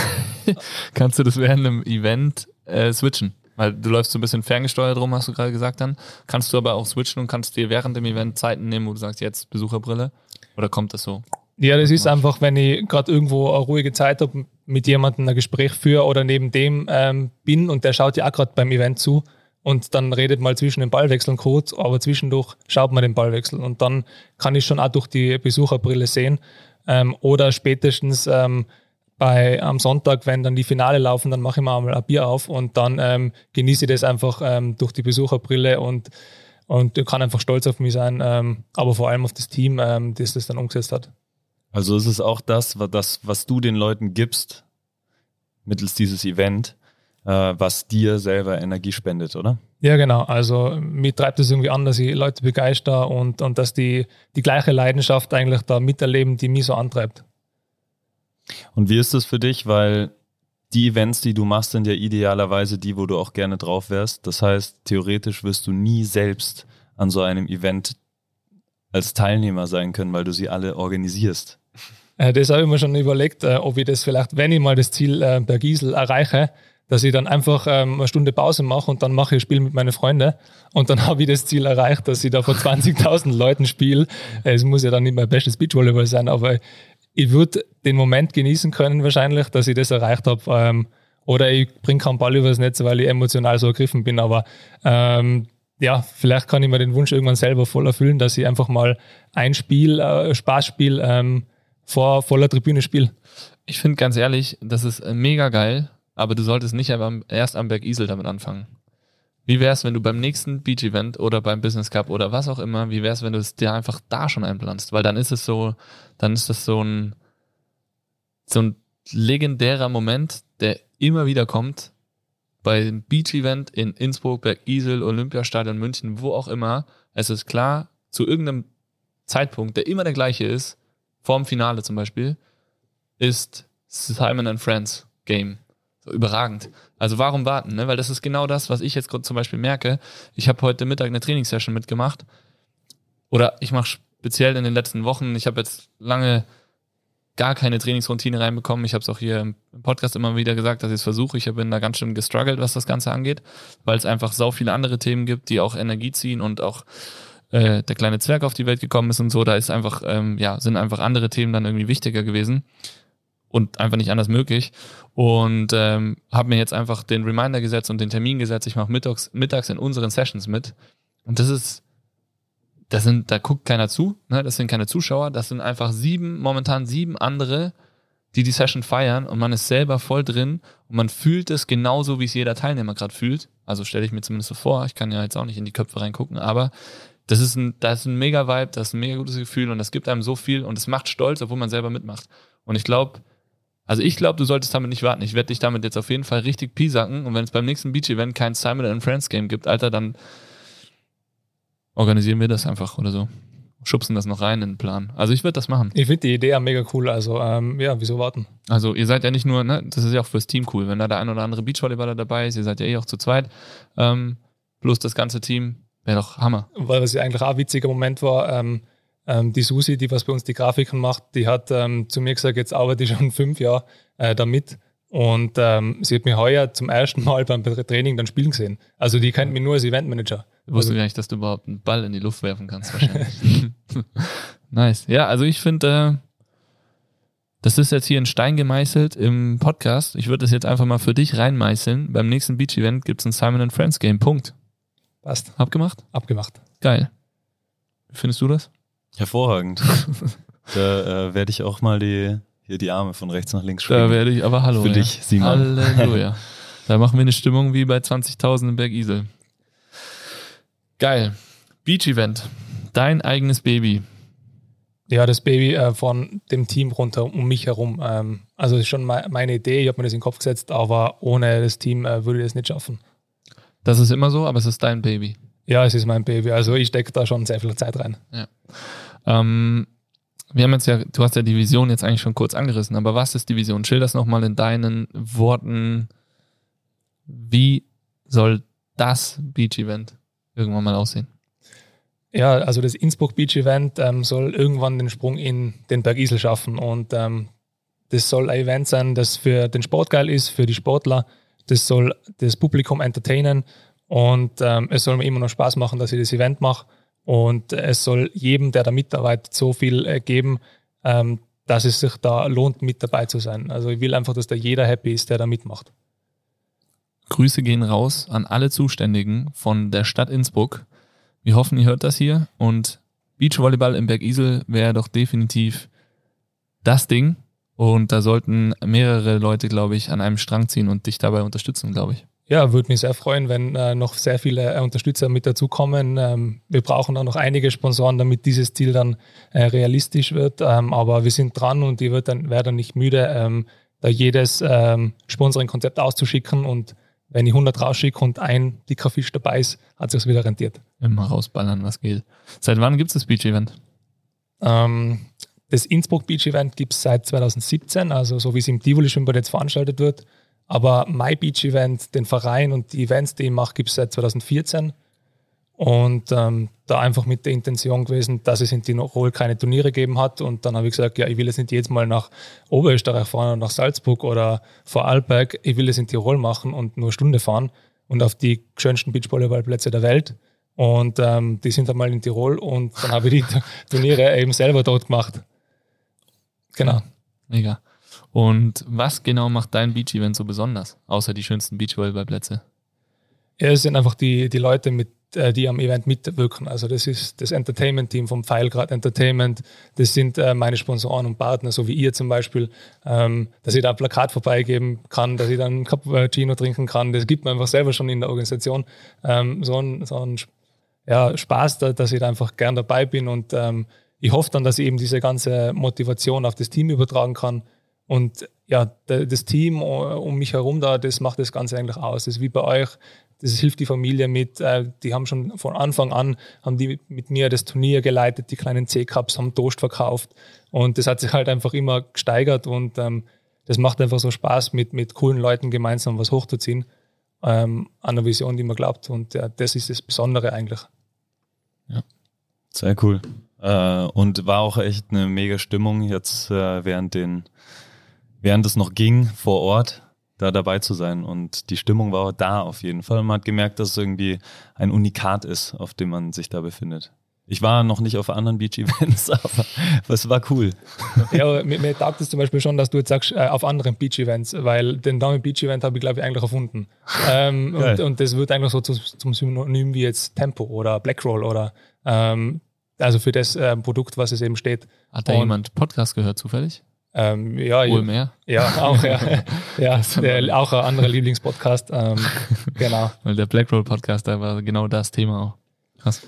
(laughs) kannst du das während einem Event äh, switchen? Weil du läufst so ein bisschen ferngesteuert rum, hast du gerade gesagt dann. Kannst du aber auch switchen und kannst dir während dem Event Zeiten nehmen, wo du sagst, jetzt Besucherbrille? Oder kommt das so? Ja, das ist einfach, wenn ich gerade irgendwo eine ruhige Zeit habe, mit jemandem ein Gespräch führe oder neben dem ähm, bin und der schaut ja auch gerade beim Event zu und dann redet mal zwischen den Ballwechseln kurz, aber zwischendurch schaut man den Ballwechsel und dann kann ich schon auch durch die Besucherbrille sehen ähm, oder spätestens ähm, bei am Sonntag, wenn dann die Finale laufen, dann mache ich mal ein Bier auf und dann ähm, genieße ich das einfach ähm, durch die Besucherbrille und und kann einfach stolz auf mich sein, ähm, aber vor allem auf das Team, das das dann umgesetzt hat. Also ist es auch das, das, was du den Leuten gibst, mittels dieses Event, äh, was dir selber Energie spendet, oder? Ja, genau. Also mir treibt es irgendwie an, dass ich Leute begeister und, und dass die die gleiche Leidenschaft eigentlich da miterleben, die mich so antreibt. Und wie ist das für dich? Weil die Events, die du machst, sind ja idealerweise die, wo du auch gerne drauf wärst. Das heißt, theoretisch wirst du nie selbst an so einem Event als Teilnehmer sein können, weil du sie alle organisierst. Äh, das habe ich mir schon überlegt, äh, ob ich das vielleicht, wenn ich mal das Ziel äh, per Giesel erreiche, dass ich dann einfach ähm, eine Stunde Pause mache und dann mache ich ein Spiel mit meinen Freunden und dann (laughs) habe ich das Ziel erreicht, dass ich da vor 20.000 (laughs) Leuten spiele. Es muss ja dann nicht mein bestes Beachvolleyball sein, aber ich würde den Moment genießen können wahrscheinlich, dass ich das erreicht habe. Ähm, oder ich bringe keinen Ball übers Netz, weil ich emotional so ergriffen bin, aber ähm, ja, vielleicht kann ich mir den Wunsch irgendwann selber voll erfüllen, dass ich einfach mal ein Spiel, äh, Spaßspiel ähm, vor voller Tribüne spiele. Ich finde ganz ehrlich, das ist äh, mega geil, aber du solltest nicht erst am Berg Isel damit anfangen. Wie wär's, wenn du beim nächsten Beach Event oder beim Business Cup oder was auch immer, wie wär's, wenn du es dir einfach da schon einplanst? Weil dann ist es so, dann ist das so ein, so ein legendärer Moment, der immer wieder kommt, beim Beach-Event in Innsbruck, Bergisel, Olympiastadion, München, wo auch immer, es ist klar, zu irgendeinem Zeitpunkt, der immer der gleiche ist, vorm Finale zum Beispiel, ist Simon and Friends Game. So überragend. Also warum warten? Ne? Weil das ist genau das, was ich jetzt zum Beispiel merke. Ich habe heute Mittag eine Trainingssession mitgemacht. Oder ich mache speziell in den letzten Wochen, ich habe jetzt lange gar keine Trainingsroutine reinbekommen. Ich habe es auch hier im Podcast immer wieder gesagt, dass ich es versuche. Ich bin da ganz schön gestruggelt, was das Ganze angeht, weil es einfach so viele andere Themen gibt, die auch Energie ziehen und auch äh, der kleine Zwerg auf die Welt gekommen ist und so. Da ist einfach, ähm, ja, sind einfach andere Themen dann irgendwie wichtiger gewesen und einfach nicht anders möglich. Und ähm, habe mir jetzt einfach den Reminder gesetzt und den Termin gesetzt. Ich mache mittags, mittags in unseren Sessions mit. Und das ist das sind, da guckt keiner zu, ne? das sind keine Zuschauer, das sind einfach sieben, momentan sieben andere, die die Session feiern und man ist selber voll drin und man fühlt es genauso, wie es jeder Teilnehmer gerade fühlt. Also stelle ich mir zumindest so vor, ich kann ja jetzt auch nicht in die Köpfe reingucken, aber das ist ein, das ist ein mega Vibe, das ist ein mega gutes Gefühl und das gibt einem so viel und es macht stolz, obwohl man selber mitmacht. Und ich glaube, also ich glaube, du solltest damit nicht warten. Ich werde dich damit jetzt auf jeden Fall richtig piesacken und wenn es beim nächsten Beach-Event kein Simon and Friends Game gibt, Alter, dann organisieren wir das einfach oder so. Schubsen das noch rein in den Plan. Also ich würde das machen. Ich finde die Idee ja mega cool. Also ähm, ja, wieso warten? Also ihr seid ja nicht nur, ne, das ist ja auch fürs Team cool, wenn da der ein oder andere Beachvolleyballer dabei ist, ihr seid ja eh auch zu zweit. Ähm, plus das ganze Team, Wäre doch Hammer. Weil was ja eigentlich auch ein witziger Moment war, ähm, ähm, die Susi, die was bei uns die Grafiken macht, die hat ähm, zu mir gesagt, jetzt arbeite ich (laughs) schon fünf Jahre äh, damit. Und ähm, sie hat mich heuer zum ersten Mal beim Training dann spielen gesehen. Also die kennt mich nur als Eventmanager. Ich wusste gar nicht, dass du überhaupt einen Ball in die Luft werfen kannst, wahrscheinlich. (laughs) (laughs) nice. Ja, also ich finde, äh, das ist jetzt hier ein Stein gemeißelt im Podcast. Ich würde das jetzt einfach mal für dich reinmeißeln. Beim nächsten Beach-Event gibt es ein Simon Friends Game. Punkt. Passt. Abgemacht? Abgemacht. Geil. Wie findest du das? Hervorragend. (laughs) da äh, werde ich auch mal die, hier die Arme von rechts nach links schwingen. Da werde ich, aber hallo. Für ja. dich, Simon. Halleluja. da machen wir eine Stimmung wie bei 20.000 im Berg Geil. Beach-Event. Dein eigenes Baby. Ja, das Baby äh, von dem Team runter um mich herum. Ähm, also das ist schon me meine Idee, ich habe mir das in den Kopf gesetzt, aber ohne das Team äh, würde ich das nicht schaffen. Das ist immer so, aber es ist dein Baby. Ja, es ist mein Baby. Also ich stecke da schon sehr viel Zeit rein. Ja. Ähm, wir haben jetzt ja, du hast ja die Vision jetzt eigentlich schon kurz angerissen, aber was ist die Vision? Schilder das nochmal in deinen Worten. Wie soll das Beach-Event irgendwann mal aussehen? Ja, also das Innsbruck Beach Event ähm, soll irgendwann den Sprung in den Berg Isel schaffen und ähm, das soll ein Event sein, das für den Sport geil ist, für die Sportler. Das soll das Publikum entertainen und ähm, es soll mir immer noch Spaß machen, dass ich das Event mache und es soll jedem, der da mitarbeitet, so viel äh, geben, ähm, dass es sich da lohnt, mit dabei zu sein. Also ich will einfach, dass da jeder happy ist, der da mitmacht. Grüße gehen raus an alle Zuständigen von der Stadt Innsbruck. Wir hoffen, ihr hört das hier und Beachvolleyball im Berg Isel wäre doch definitiv das Ding und da sollten mehrere Leute, glaube ich, an einem Strang ziehen und dich dabei unterstützen, glaube ich. Ja, würde mich sehr freuen, wenn äh, noch sehr viele äh, Unterstützer mit dazukommen. Ähm, wir brauchen auch noch einige Sponsoren, damit dieses Ziel dann äh, realistisch wird. Ähm, aber wir sind dran und ich werde dann, nicht müde, ähm, da jedes ähm, Sponsoring-Konzept auszuschicken und wenn ich 100 rausschicke und ein dicker Fisch dabei ist, hat sich wieder rentiert. Immer rausballern, was geht. Seit wann gibt es das Beach-Event? Ähm, das Innsbruck Beach Event gibt es seit 2017, also so wie es im Tivoli Schwimmbad jetzt veranstaltet wird. Aber My Beach Event, den Verein und die Events, die ich mache, gibt es seit 2014. Und ähm, da einfach mit der Intention gewesen, dass es in Tirol keine Turniere gegeben hat. Und dann habe ich gesagt, ja, ich will jetzt nicht jedes Mal nach Oberösterreich fahren oder nach Salzburg oder Vorarlberg. Ich will es in Tirol machen und nur eine Stunde fahren und auf die schönsten Beachvolleyballplätze der Welt. Und ähm, die sind einmal in Tirol und dann habe ich die (laughs) Turniere eben selber dort gemacht. Genau. Mega. Und was genau macht dein Beach-Event so besonders, außer die schönsten Beachvolleyballplätze? Ja, es sind einfach die, die Leute, mit, die am Event mitwirken. Also das ist das Entertainment-Team vom Pfeilgrad Entertainment. Das sind äh, meine Sponsoren und Partner, so wie ihr zum Beispiel, ähm, dass ich da ein Plakat vorbeigeben kann, dass ich dann ein Cappuccino trinken kann. Das gibt mir einfach selber schon in der Organisation ähm, so ein, so ein ja, Spaß, da, dass ich da einfach gern dabei bin und ähm, ich hoffe dann, dass ich eben diese ganze Motivation auf das Team übertragen kann. Und ja, das Team um mich herum da, das macht das Ganze eigentlich aus. Das ist wie bei euch, das hilft die Familie mit. Äh, die haben schon von Anfang an, haben die mit mir das Turnier geleitet, die kleinen C-Cups haben Toast verkauft. Und das hat sich halt einfach immer gesteigert und ähm, das macht einfach so Spaß, mit, mit coolen Leuten gemeinsam was hochzuziehen. Ähm, an einer Vision, die man glaubt. Und ja, das ist das Besondere eigentlich. Ja. Sehr cool. Äh, und war auch echt eine mega Stimmung jetzt äh, während den, während es noch ging vor Ort, da dabei zu sein. Und die Stimmung war auch da auf jeden Fall. Man hat gemerkt, dass es irgendwie ein Unikat ist, auf dem man sich da befindet. Ich war noch nicht auf anderen Beach-Events, (laughs) aber es war cool. Ja, mir, mir taugt es zum Beispiel schon, dass du jetzt sagst, äh, auf anderen Beach-Events, weil den Namen Beach-Event habe ich, glaube ich, eigentlich erfunden. Ähm, und, und, das wird eigentlich so zu, zum Synonym wie jetzt Tempo oder Blackroll oder ähm, also für das äh, Produkt, was es eben steht. Hat da und, jemand Podcast gehört zufällig? Ähm, ja, Wohl mehr? Ja, (laughs) auch, ja. ja der, auch ein anderer Lieblingspodcast. Ähm, (laughs) genau. Weil der Blackroll Podcast, da war genau das Thema auch. Krass.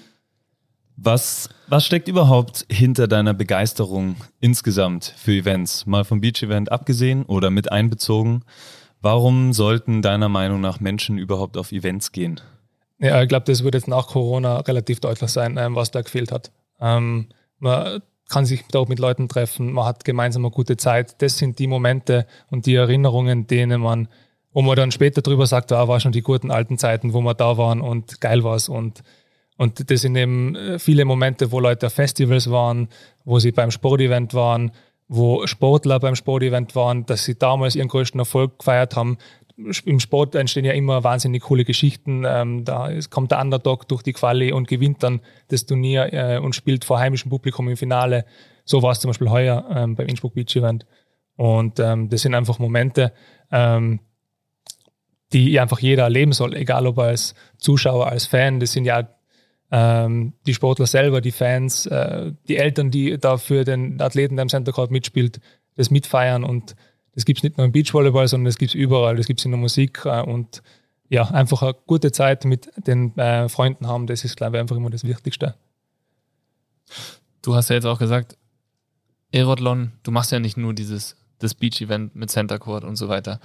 Was, was steckt überhaupt hinter deiner Begeisterung insgesamt für Events? Mal vom Beach-Event abgesehen oder mit einbezogen. Warum sollten deiner Meinung nach Menschen überhaupt auf Events gehen? Ja, ich glaube, das wird jetzt nach Corona relativ deutlich sein, ähm, was da gefehlt hat. Ähm, man kann sich dort mit Leuten treffen, man hat gemeinsam eine gute Zeit. Das sind die Momente und die Erinnerungen, denen man, wo man dann später drüber sagt, da ah, war schon die guten alten Zeiten, wo wir da waren und geil war's und Und das sind eben äh, viele Momente, wo Leute auf Festivals waren, wo sie beim Sportevent waren, wo Sportler beim Sportevent waren, dass sie damals ihren größten Erfolg gefeiert haben. Im Sport entstehen ja immer wahnsinnig coole Geschichten. Ähm, da kommt der Underdog durch die Quali und gewinnt dann das Turnier äh, und spielt vor heimischem Publikum im Finale. So war es zum Beispiel heuer ähm, beim Innsbruck Beach Event. Und ähm, das sind einfach Momente, ähm, die einfach jeder erleben soll, egal ob als Zuschauer, als Fan. Das sind ja ähm, die Sportler selber, die Fans, äh, die Eltern, die da für den Athleten, der im Center Court mitspielt, das mitfeiern. Und das gibt es nicht nur im Beachvolleyball, sondern das gibt es überall. Das gibt es in der Musik äh, und ja, einfach eine gute Zeit mit den äh, Freunden haben, das ist, glaube ich, einfach immer das Wichtigste. Du hast ja jetzt auch gesagt, Aerotlon, du machst ja nicht nur dieses das Beach-Event mit Center Court und so weiter.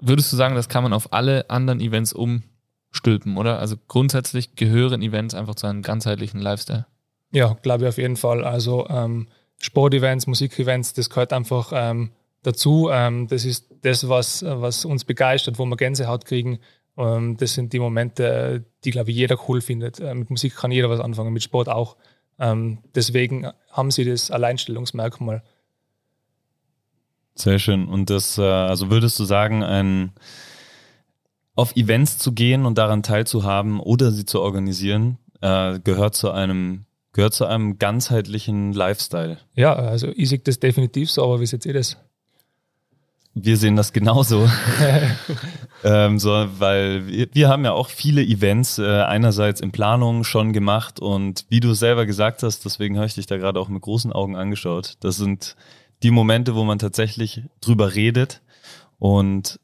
Würdest du sagen, das kann man auf alle anderen Events um stülpen, oder? Also grundsätzlich gehören Events einfach zu einem ganzheitlichen Lifestyle. Ja, glaube ich auf jeden Fall. Also ähm, Sportevents, Musikevents, das gehört einfach ähm, dazu. Ähm, das ist das, was, was uns begeistert, wo wir Gänsehaut kriegen. Ähm, das sind die Momente, die, glaube ich, jeder cool findet. Äh, mit Musik kann jeder was anfangen, mit Sport auch. Ähm, deswegen haben sie das Alleinstellungsmerkmal. Sehr schön. Und das, äh, also würdest du sagen, ein auf Events zu gehen und daran teilzuhaben oder sie zu organisieren, äh, gehört zu einem gehört zu einem ganzheitlichen Lifestyle. Ja, also ich sehe das definitiv so, aber wie seht ihr das? Wir sehen das genauso. (laughs) ähm, so, weil wir, wir, haben ja auch viele Events äh, einerseits in Planung schon gemacht und wie du selber gesagt hast, deswegen habe ich dich da gerade auch mit großen Augen angeschaut. Das sind die Momente, wo man tatsächlich drüber redet und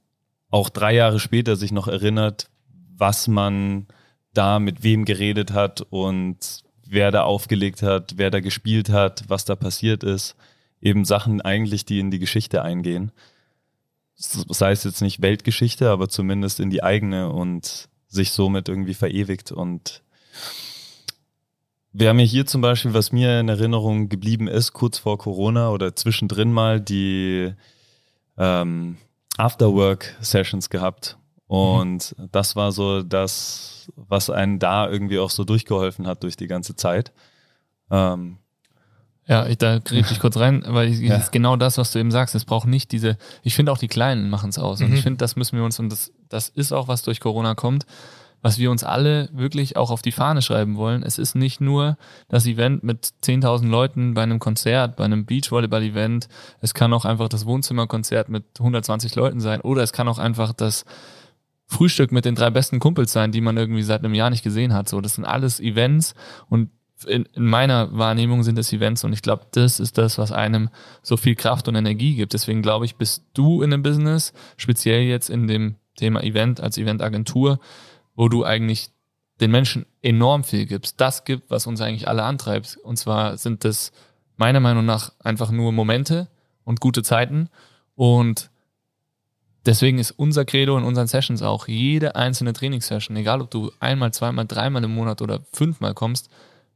auch drei Jahre später sich noch erinnert, was man da mit wem geredet hat und wer da aufgelegt hat, wer da gespielt hat, was da passiert ist. Eben Sachen eigentlich, die in die Geschichte eingehen. Sei es jetzt nicht Weltgeschichte, aber zumindest in die eigene und sich somit irgendwie verewigt. Und wir haben ja hier zum Beispiel, was mir in Erinnerung geblieben ist, kurz vor Corona oder zwischendrin mal die ähm, Afterwork-Sessions gehabt. Und mhm. das war so das, was einen da irgendwie auch so durchgeholfen hat durch die ganze Zeit. Ähm, ja, ich, da kriege ich (laughs) kurz rein, weil ich, ja. ist genau das, was du eben sagst. Es braucht nicht diese, ich finde auch die Kleinen machen es aus. Und mhm. ich finde, das müssen wir uns, und das, das ist auch, was durch Corona kommt, was wir uns alle wirklich auch auf die Fahne schreiben wollen. Es ist nicht nur das Event mit 10.000 Leuten bei einem Konzert, bei einem Beachvolleyball-Event. Es kann auch einfach das Wohnzimmerkonzert mit 120 Leuten sein. Oder es kann auch einfach das Frühstück mit den drei besten Kumpels sein, die man irgendwie seit einem Jahr nicht gesehen hat. So, das sind alles Events und in, in meiner Wahrnehmung sind es Events und ich glaube, das ist das, was einem so viel Kraft und Energie gibt. Deswegen glaube ich, bist du in einem Business, speziell jetzt in dem Thema Event als Eventagentur, wo du eigentlich den Menschen enorm viel gibst, das gibt, was uns eigentlich alle antreibt. Und zwar sind das meiner Meinung nach einfach nur Momente und gute Zeiten. Und deswegen ist unser Credo in unseren Sessions auch jede einzelne Trainingssession, egal ob du einmal, zweimal, dreimal im Monat oder fünfmal kommst,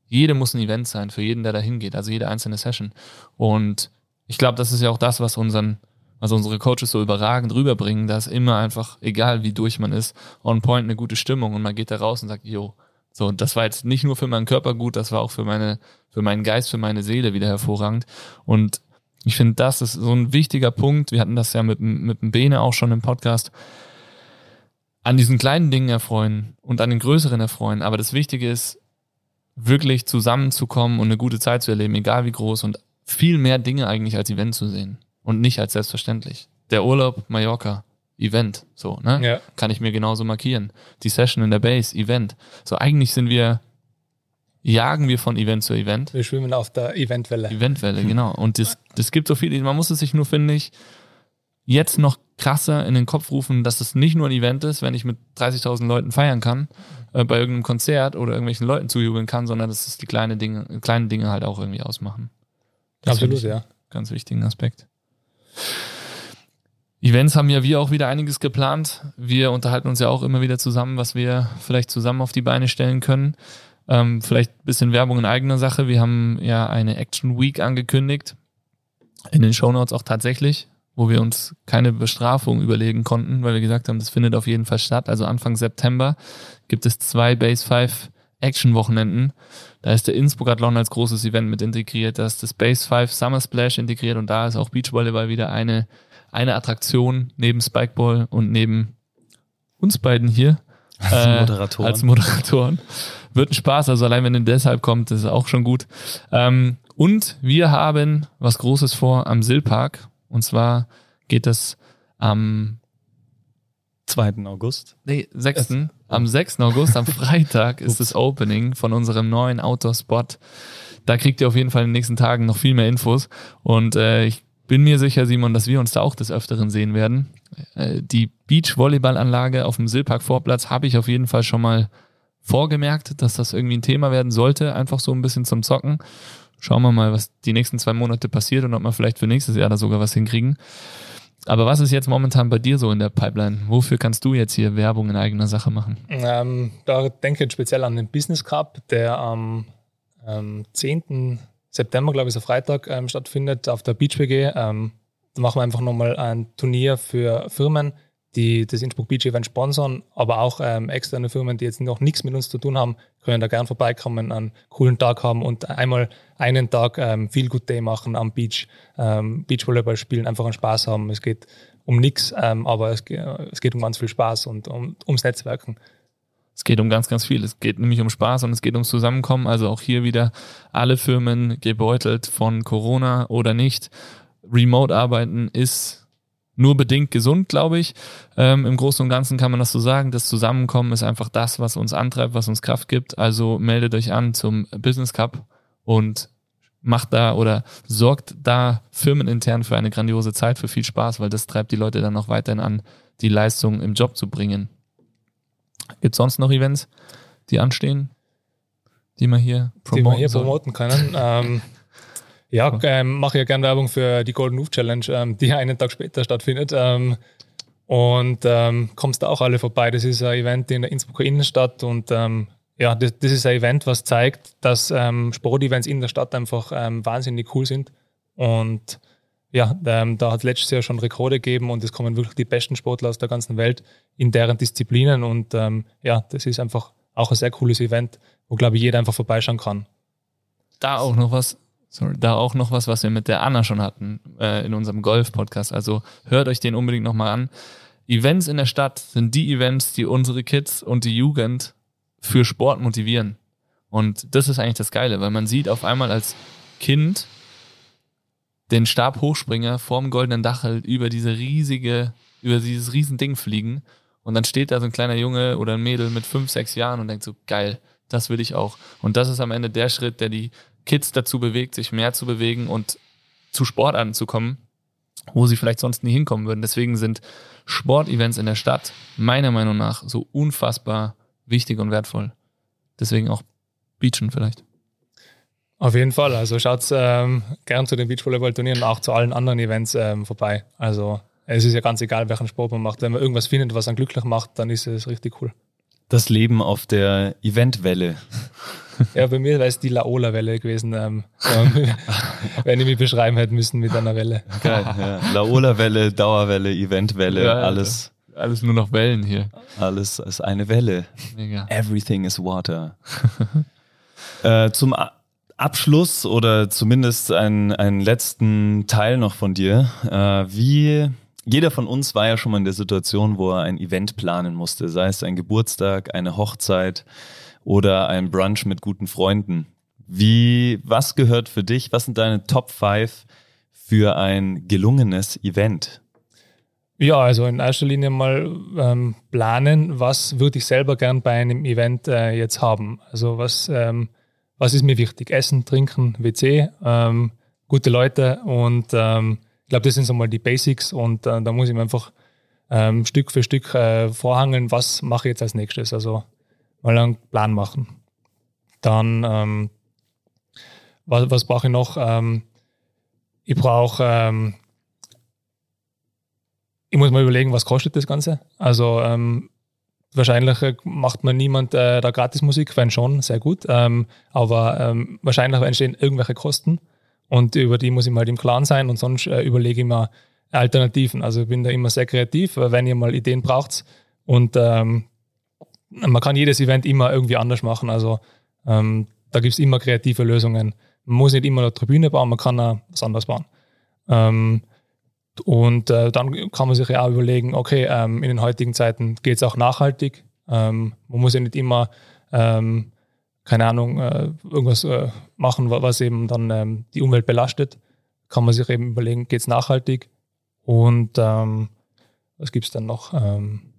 jede muss ein Event sein für jeden, der da hingeht, also jede einzelne Session. Und ich glaube, das ist ja auch das, was unseren was unsere Coaches so überragend rüberbringen, da ist immer einfach, egal wie durch man ist, on point eine gute Stimmung und man geht da raus und sagt, yo, so, das war jetzt nicht nur für meinen Körper gut, das war auch für meine, für meinen Geist, für meine Seele wieder hervorragend. Und ich finde, das ist so ein wichtiger Punkt. Wir hatten das ja mit, mit dem Bene auch schon im Podcast. An diesen kleinen Dingen erfreuen und an den größeren erfreuen. Aber das Wichtige ist, wirklich zusammenzukommen und eine gute Zeit zu erleben, egal wie groß und viel mehr Dinge eigentlich als Event zu sehen und nicht als selbstverständlich. Der Urlaub Mallorca, Event, so, ne? Ja. Kann ich mir genauso markieren. Die Session in der Base, Event. So, eigentlich sind wir, jagen wir von Event zu Event. Wir schwimmen auf der Eventwelle. Eventwelle, genau. Und das, das gibt so viel, man muss es sich nur, finde ich, jetzt noch krasser in den Kopf rufen, dass es nicht nur ein Event ist, wenn ich mit 30.000 Leuten feiern kann, äh, bei irgendeinem Konzert oder irgendwelchen Leuten zujubeln kann, sondern dass es die kleine Dinge, kleinen Dinge halt auch irgendwie ausmachen. Das Absolut, ja. Ganz wichtigen Aspekt. Events haben ja wir auch wieder einiges geplant. Wir unterhalten uns ja auch immer wieder zusammen, was wir vielleicht zusammen auf die Beine stellen können. Ähm, vielleicht ein bisschen Werbung in eigener Sache. Wir haben ja eine Action Week angekündigt. In den Show Notes auch tatsächlich, wo wir uns keine Bestrafung überlegen konnten, weil wir gesagt haben, das findet auf jeden Fall statt. Also Anfang September gibt es zwei Base 5 Action-Wochenenden. Da ist der Innsbruck-Athlon als großes Event mit integriert, da ist das Base 5 Summer Splash integriert und da ist auch Beachvolleyball wieder eine, eine Attraktion neben Spikeball und neben uns beiden hier. Als äh, Moderatoren. Als Moderatoren. Wird ein Spaß, also allein wenn ihr deshalb kommt, ist auch schon gut. Ähm, und wir haben was Großes vor am Sillpark. Und zwar geht es am 2. August. Nee, 6. Am 6. August, am (laughs) Freitag, ist das Opening von unserem neuen Outdoor-Spot. Da kriegt ihr auf jeden Fall in den nächsten Tagen noch viel mehr Infos. Und äh, ich bin mir sicher, Simon, dass wir uns da auch des Öfteren sehen werden. Äh, die Beach-Volleyball-Anlage auf dem Sillpark-Vorplatz habe ich auf jeden Fall schon mal vorgemerkt, dass das irgendwie ein Thema werden sollte. Einfach so ein bisschen zum Zocken. Schauen wir mal, was die nächsten zwei Monate passiert und ob wir vielleicht für nächstes Jahr da sogar was hinkriegen. Aber was ist jetzt momentan bei dir so in der Pipeline? Wofür kannst du jetzt hier Werbung in eigener Sache machen? Ähm, da denke ich speziell an den Business Cup, der am ähm, 10. September, glaube ich, ist ein Freitag, ähm, stattfindet auf der Beach WG. Ähm, da machen wir einfach nochmal ein Turnier für Firmen, die das Innsbruck Beach Event sponsern, aber auch ähm, externe Firmen, die jetzt noch nichts mit uns zu tun haben, können da gern vorbeikommen, einen coolen Tag haben und einmal einen Tag ähm, Feel Good Day machen am Beach, ähm, Beachvolleyball spielen, einfach einen Spaß haben. Es geht um nichts, ähm, aber es, es, geht um ganz viel Spaß und um, ums Netzwerken. Es geht um ganz, ganz viel. Es geht nämlich um Spaß und es geht ums Zusammenkommen. Also auch hier wieder alle Firmen gebeutelt von Corona oder nicht. Remote arbeiten ist nur bedingt gesund, glaube ich. Ähm, Im Großen und Ganzen kann man das so sagen. Das Zusammenkommen ist einfach das, was uns antreibt, was uns Kraft gibt. Also meldet euch an zum Business Cup und macht da oder sorgt da firmenintern für eine grandiose Zeit, für viel Spaß, weil das treibt die Leute dann noch weiterhin an, die Leistung im Job zu bringen. Gibt es sonst noch Events, die anstehen, die man hier promoten, die man hier promoten können? ähm, ja, ähm, mache ja gerne Werbung für die Golden Roof Challenge, ähm, die (laughs) einen Tag später stattfindet. Ähm, und ähm, kommst da auch alle vorbei. Das ist ein Event in der Innsbrucker Innenstadt und ähm, ja, das, das, ist ein Event, was zeigt, dass ähm, Sportevents in der Stadt einfach wahnsinnig cool sind. Und ja, da hat es letztes Jahr schon Rekorde gegeben und es kommen wirklich die besten Sportler aus der ganzen Welt in deren Disziplinen. Und ja, das ist einfach auch ein sehr cooles Event, wo, glaube ich, jeder einfach vorbeischauen kann. Da auch noch was, sorry, da auch noch was, was wir mit der Anna schon hatten äh, in unserem Golf-Podcast. Also hört euch den unbedingt nochmal an. Events in der Stadt sind die Events, die unsere Kids und die Jugend für Sport motivieren. Und das ist eigentlich das Geile, weil man sieht auf einmal als Kind den Stabhochspringer vorm goldenen Dachel über diese riesige, über dieses riesen Ding fliegen. Und dann steht da so ein kleiner Junge oder ein Mädel mit fünf, sechs Jahren und denkt so, geil, das will ich auch. Und das ist am Ende der Schritt, der die Kids dazu bewegt, sich mehr zu bewegen und zu Sportarten zu kommen, wo sie vielleicht sonst nie hinkommen würden. Deswegen sind Sportevents in der Stadt meiner Meinung nach so unfassbar wichtig und wertvoll. Deswegen auch Beachen vielleicht. Auf jeden Fall. Also schaut ähm, gern zu den Beachvolleyball-Turnieren und auch zu allen anderen Events ähm, vorbei. Also es ist ja ganz egal, welchen Sport man macht. Wenn man irgendwas findet, was einen glücklich macht, dann ist es richtig cool. Das Leben auf der Eventwelle. Ja, bei mir wäre es die Laola-Welle gewesen, ähm, ähm (laughs) wenn ich mich beschreiben hätte müssen mit einer Welle. Geil, ja. Laola-Welle, Dauerwelle, Eventwelle, ja, alles. Alles nur noch Wellen hier. Alles ist eine Welle. Mega. Everything is water. (laughs) äh, zum Abschluss oder zumindest einen, einen letzten Teil noch von dir. Äh, wie jeder von uns war ja schon mal in der Situation, wo er ein Event planen musste, sei es ein Geburtstag, eine Hochzeit oder ein Brunch mit guten Freunden. Wie, was gehört für dich? Was sind deine Top 5 für ein gelungenes Event? Ja, also in erster Linie mal ähm, planen, was würde ich selber gern bei einem Event äh, jetzt haben. Also was, ähm, was ist mir wichtig? Essen, Trinken, WC, ähm, gute Leute und ähm, ich glaube, das sind so mal die Basics und äh, da muss ich mir einfach ähm, Stück für Stück äh, vorhangeln, was mache ich jetzt als nächstes. Also mal einen Plan machen. Dann, ähm, was, was brauche ich noch? Ähm, ich brauche ähm, ich muss mal überlegen, was kostet das Ganze. Also ähm, wahrscheinlich äh, macht man niemand äh, da Gratismusik, wenn schon, sehr gut. Ähm, aber wahrscheinlich entstehen irgendwelche Kosten und über die muss ich mal halt im Klaren sein und sonst äh, überlege ich mir Alternativen. Also ich bin da immer sehr kreativ, wenn ihr mal Ideen braucht und ähm, man kann jedes Event immer irgendwie anders machen. Also ähm, da gibt es immer kreative Lösungen. Man muss nicht immer eine Tribüne bauen, man kann auch was anderes bauen. Ähm, und äh, dann kann man sich ja auch überlegen, okay, ähm, in den heutigen Zeiten geht es auch nachhaltig. Ähm, man muss ja nicht immer, ähm, keine Ahnung, äh, irgendwas äh, machen, was eben dann ähm, die Umwelt belastet. Kann man sich eben überlegen, geht es nachhaltig? Und ähm, was gibt es dann noch? Ähm,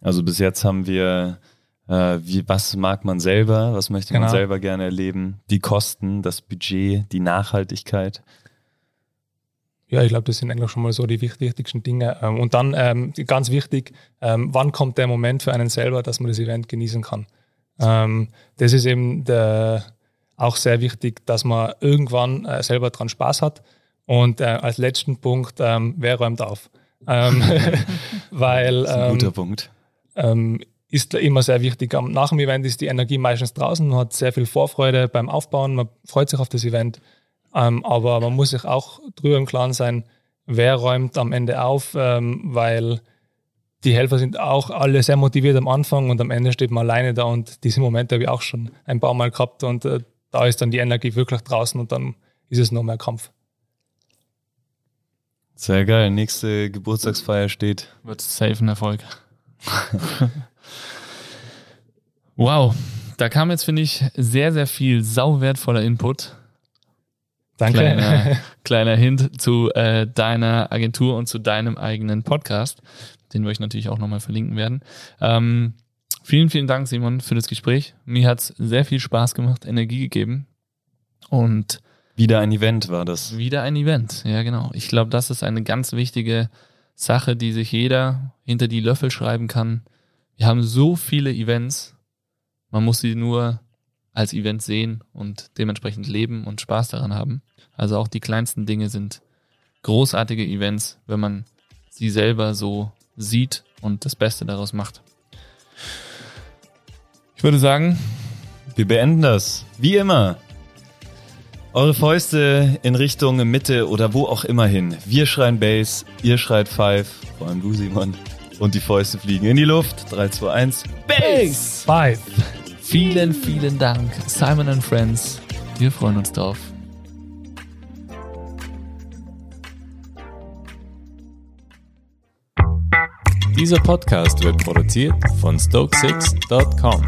also bis jetzt haben wir äh, wie, was mag man selber, was möchte genau. man selber gerne erleben, die Kosten, das Budget, die Nachhaltigkeit. Ja, ich glaube, das sind eigentlich schon mal so die wichtigsten Dinge. Ähm, und dann ähm, ganz wichtig, ähm, wann kommt der Moment für einen selber, dass man das Event genießen kann. Das ist eben der, auch sehr wichtig, dass man irgendwann äh, selber dran Spaß hat. Und äh, als letzten Punkt, wer räumt auf? (laughs) Weil, das ist ein guter Punkt ist immer sehr wichtig. Nach dem Event ist die Energie meistens draußen, man hat sehr viel Vorfreude beim Aufbauen, man freut sich auf das Event. Ähm, aber man muss sich auch drüber im Klaren sein, wer räumt am Ende auf, ähm, weil die Helfer sind auch alle sehr motiviert am Anfang und am Ende steht man alleine da und diese Momente habe ich auch schon ein paar Mal gehabt und äh, da ist dann die Energie wirklich draußen und dann ist es noch mehr Kampf. Sehr geil. Nächste Geburtstagsfeier steht. Wird safe ein Erfolg. (laughs) Wow, da kam jetzt, finde ich, sehr, sehr viel sauwertvoller Input. Danke. Kleiner, kleiner Hint zu äh, deiner Agentur und zu deinem eigenen Podcast, den wir euch natürlich auch nochmal verlinken werden. Ähm, vielen, vielen Dank, Simon, für das Gespräch. Mir hat es sehr viel Spaß gemacht, Energie gegeben. Und wieder ein Event war das. Wieder ein Event, ja genau. Ich glaube, das ist eine ganz wichtige Sache, die sich jeder hinter die Löffel schreiben kann. Wir haben so viele Events, man muss sie nur als Event sehen und dementsprechend leben und Spaß daran haben. Also auch die kleinsten Dinge sind großartige Events, wenn man sie selber so sieht und das Beste daraus macht. Ich würde sagen, wir beenden das. Wie immer. Eure Fäuste in Richtung Mitte oder wo auch immer hin. Wir schreien Bass, ihr schreit Five, vor allem du, Simon. Und die Fäuste fliegen in die Luft. 3, 2, 1. Bass! Five! Vielen, vielen Dank, Simon and Friends. Wir freuen uns drauf. Dieser Podcast wird produziert von Stokesix.com.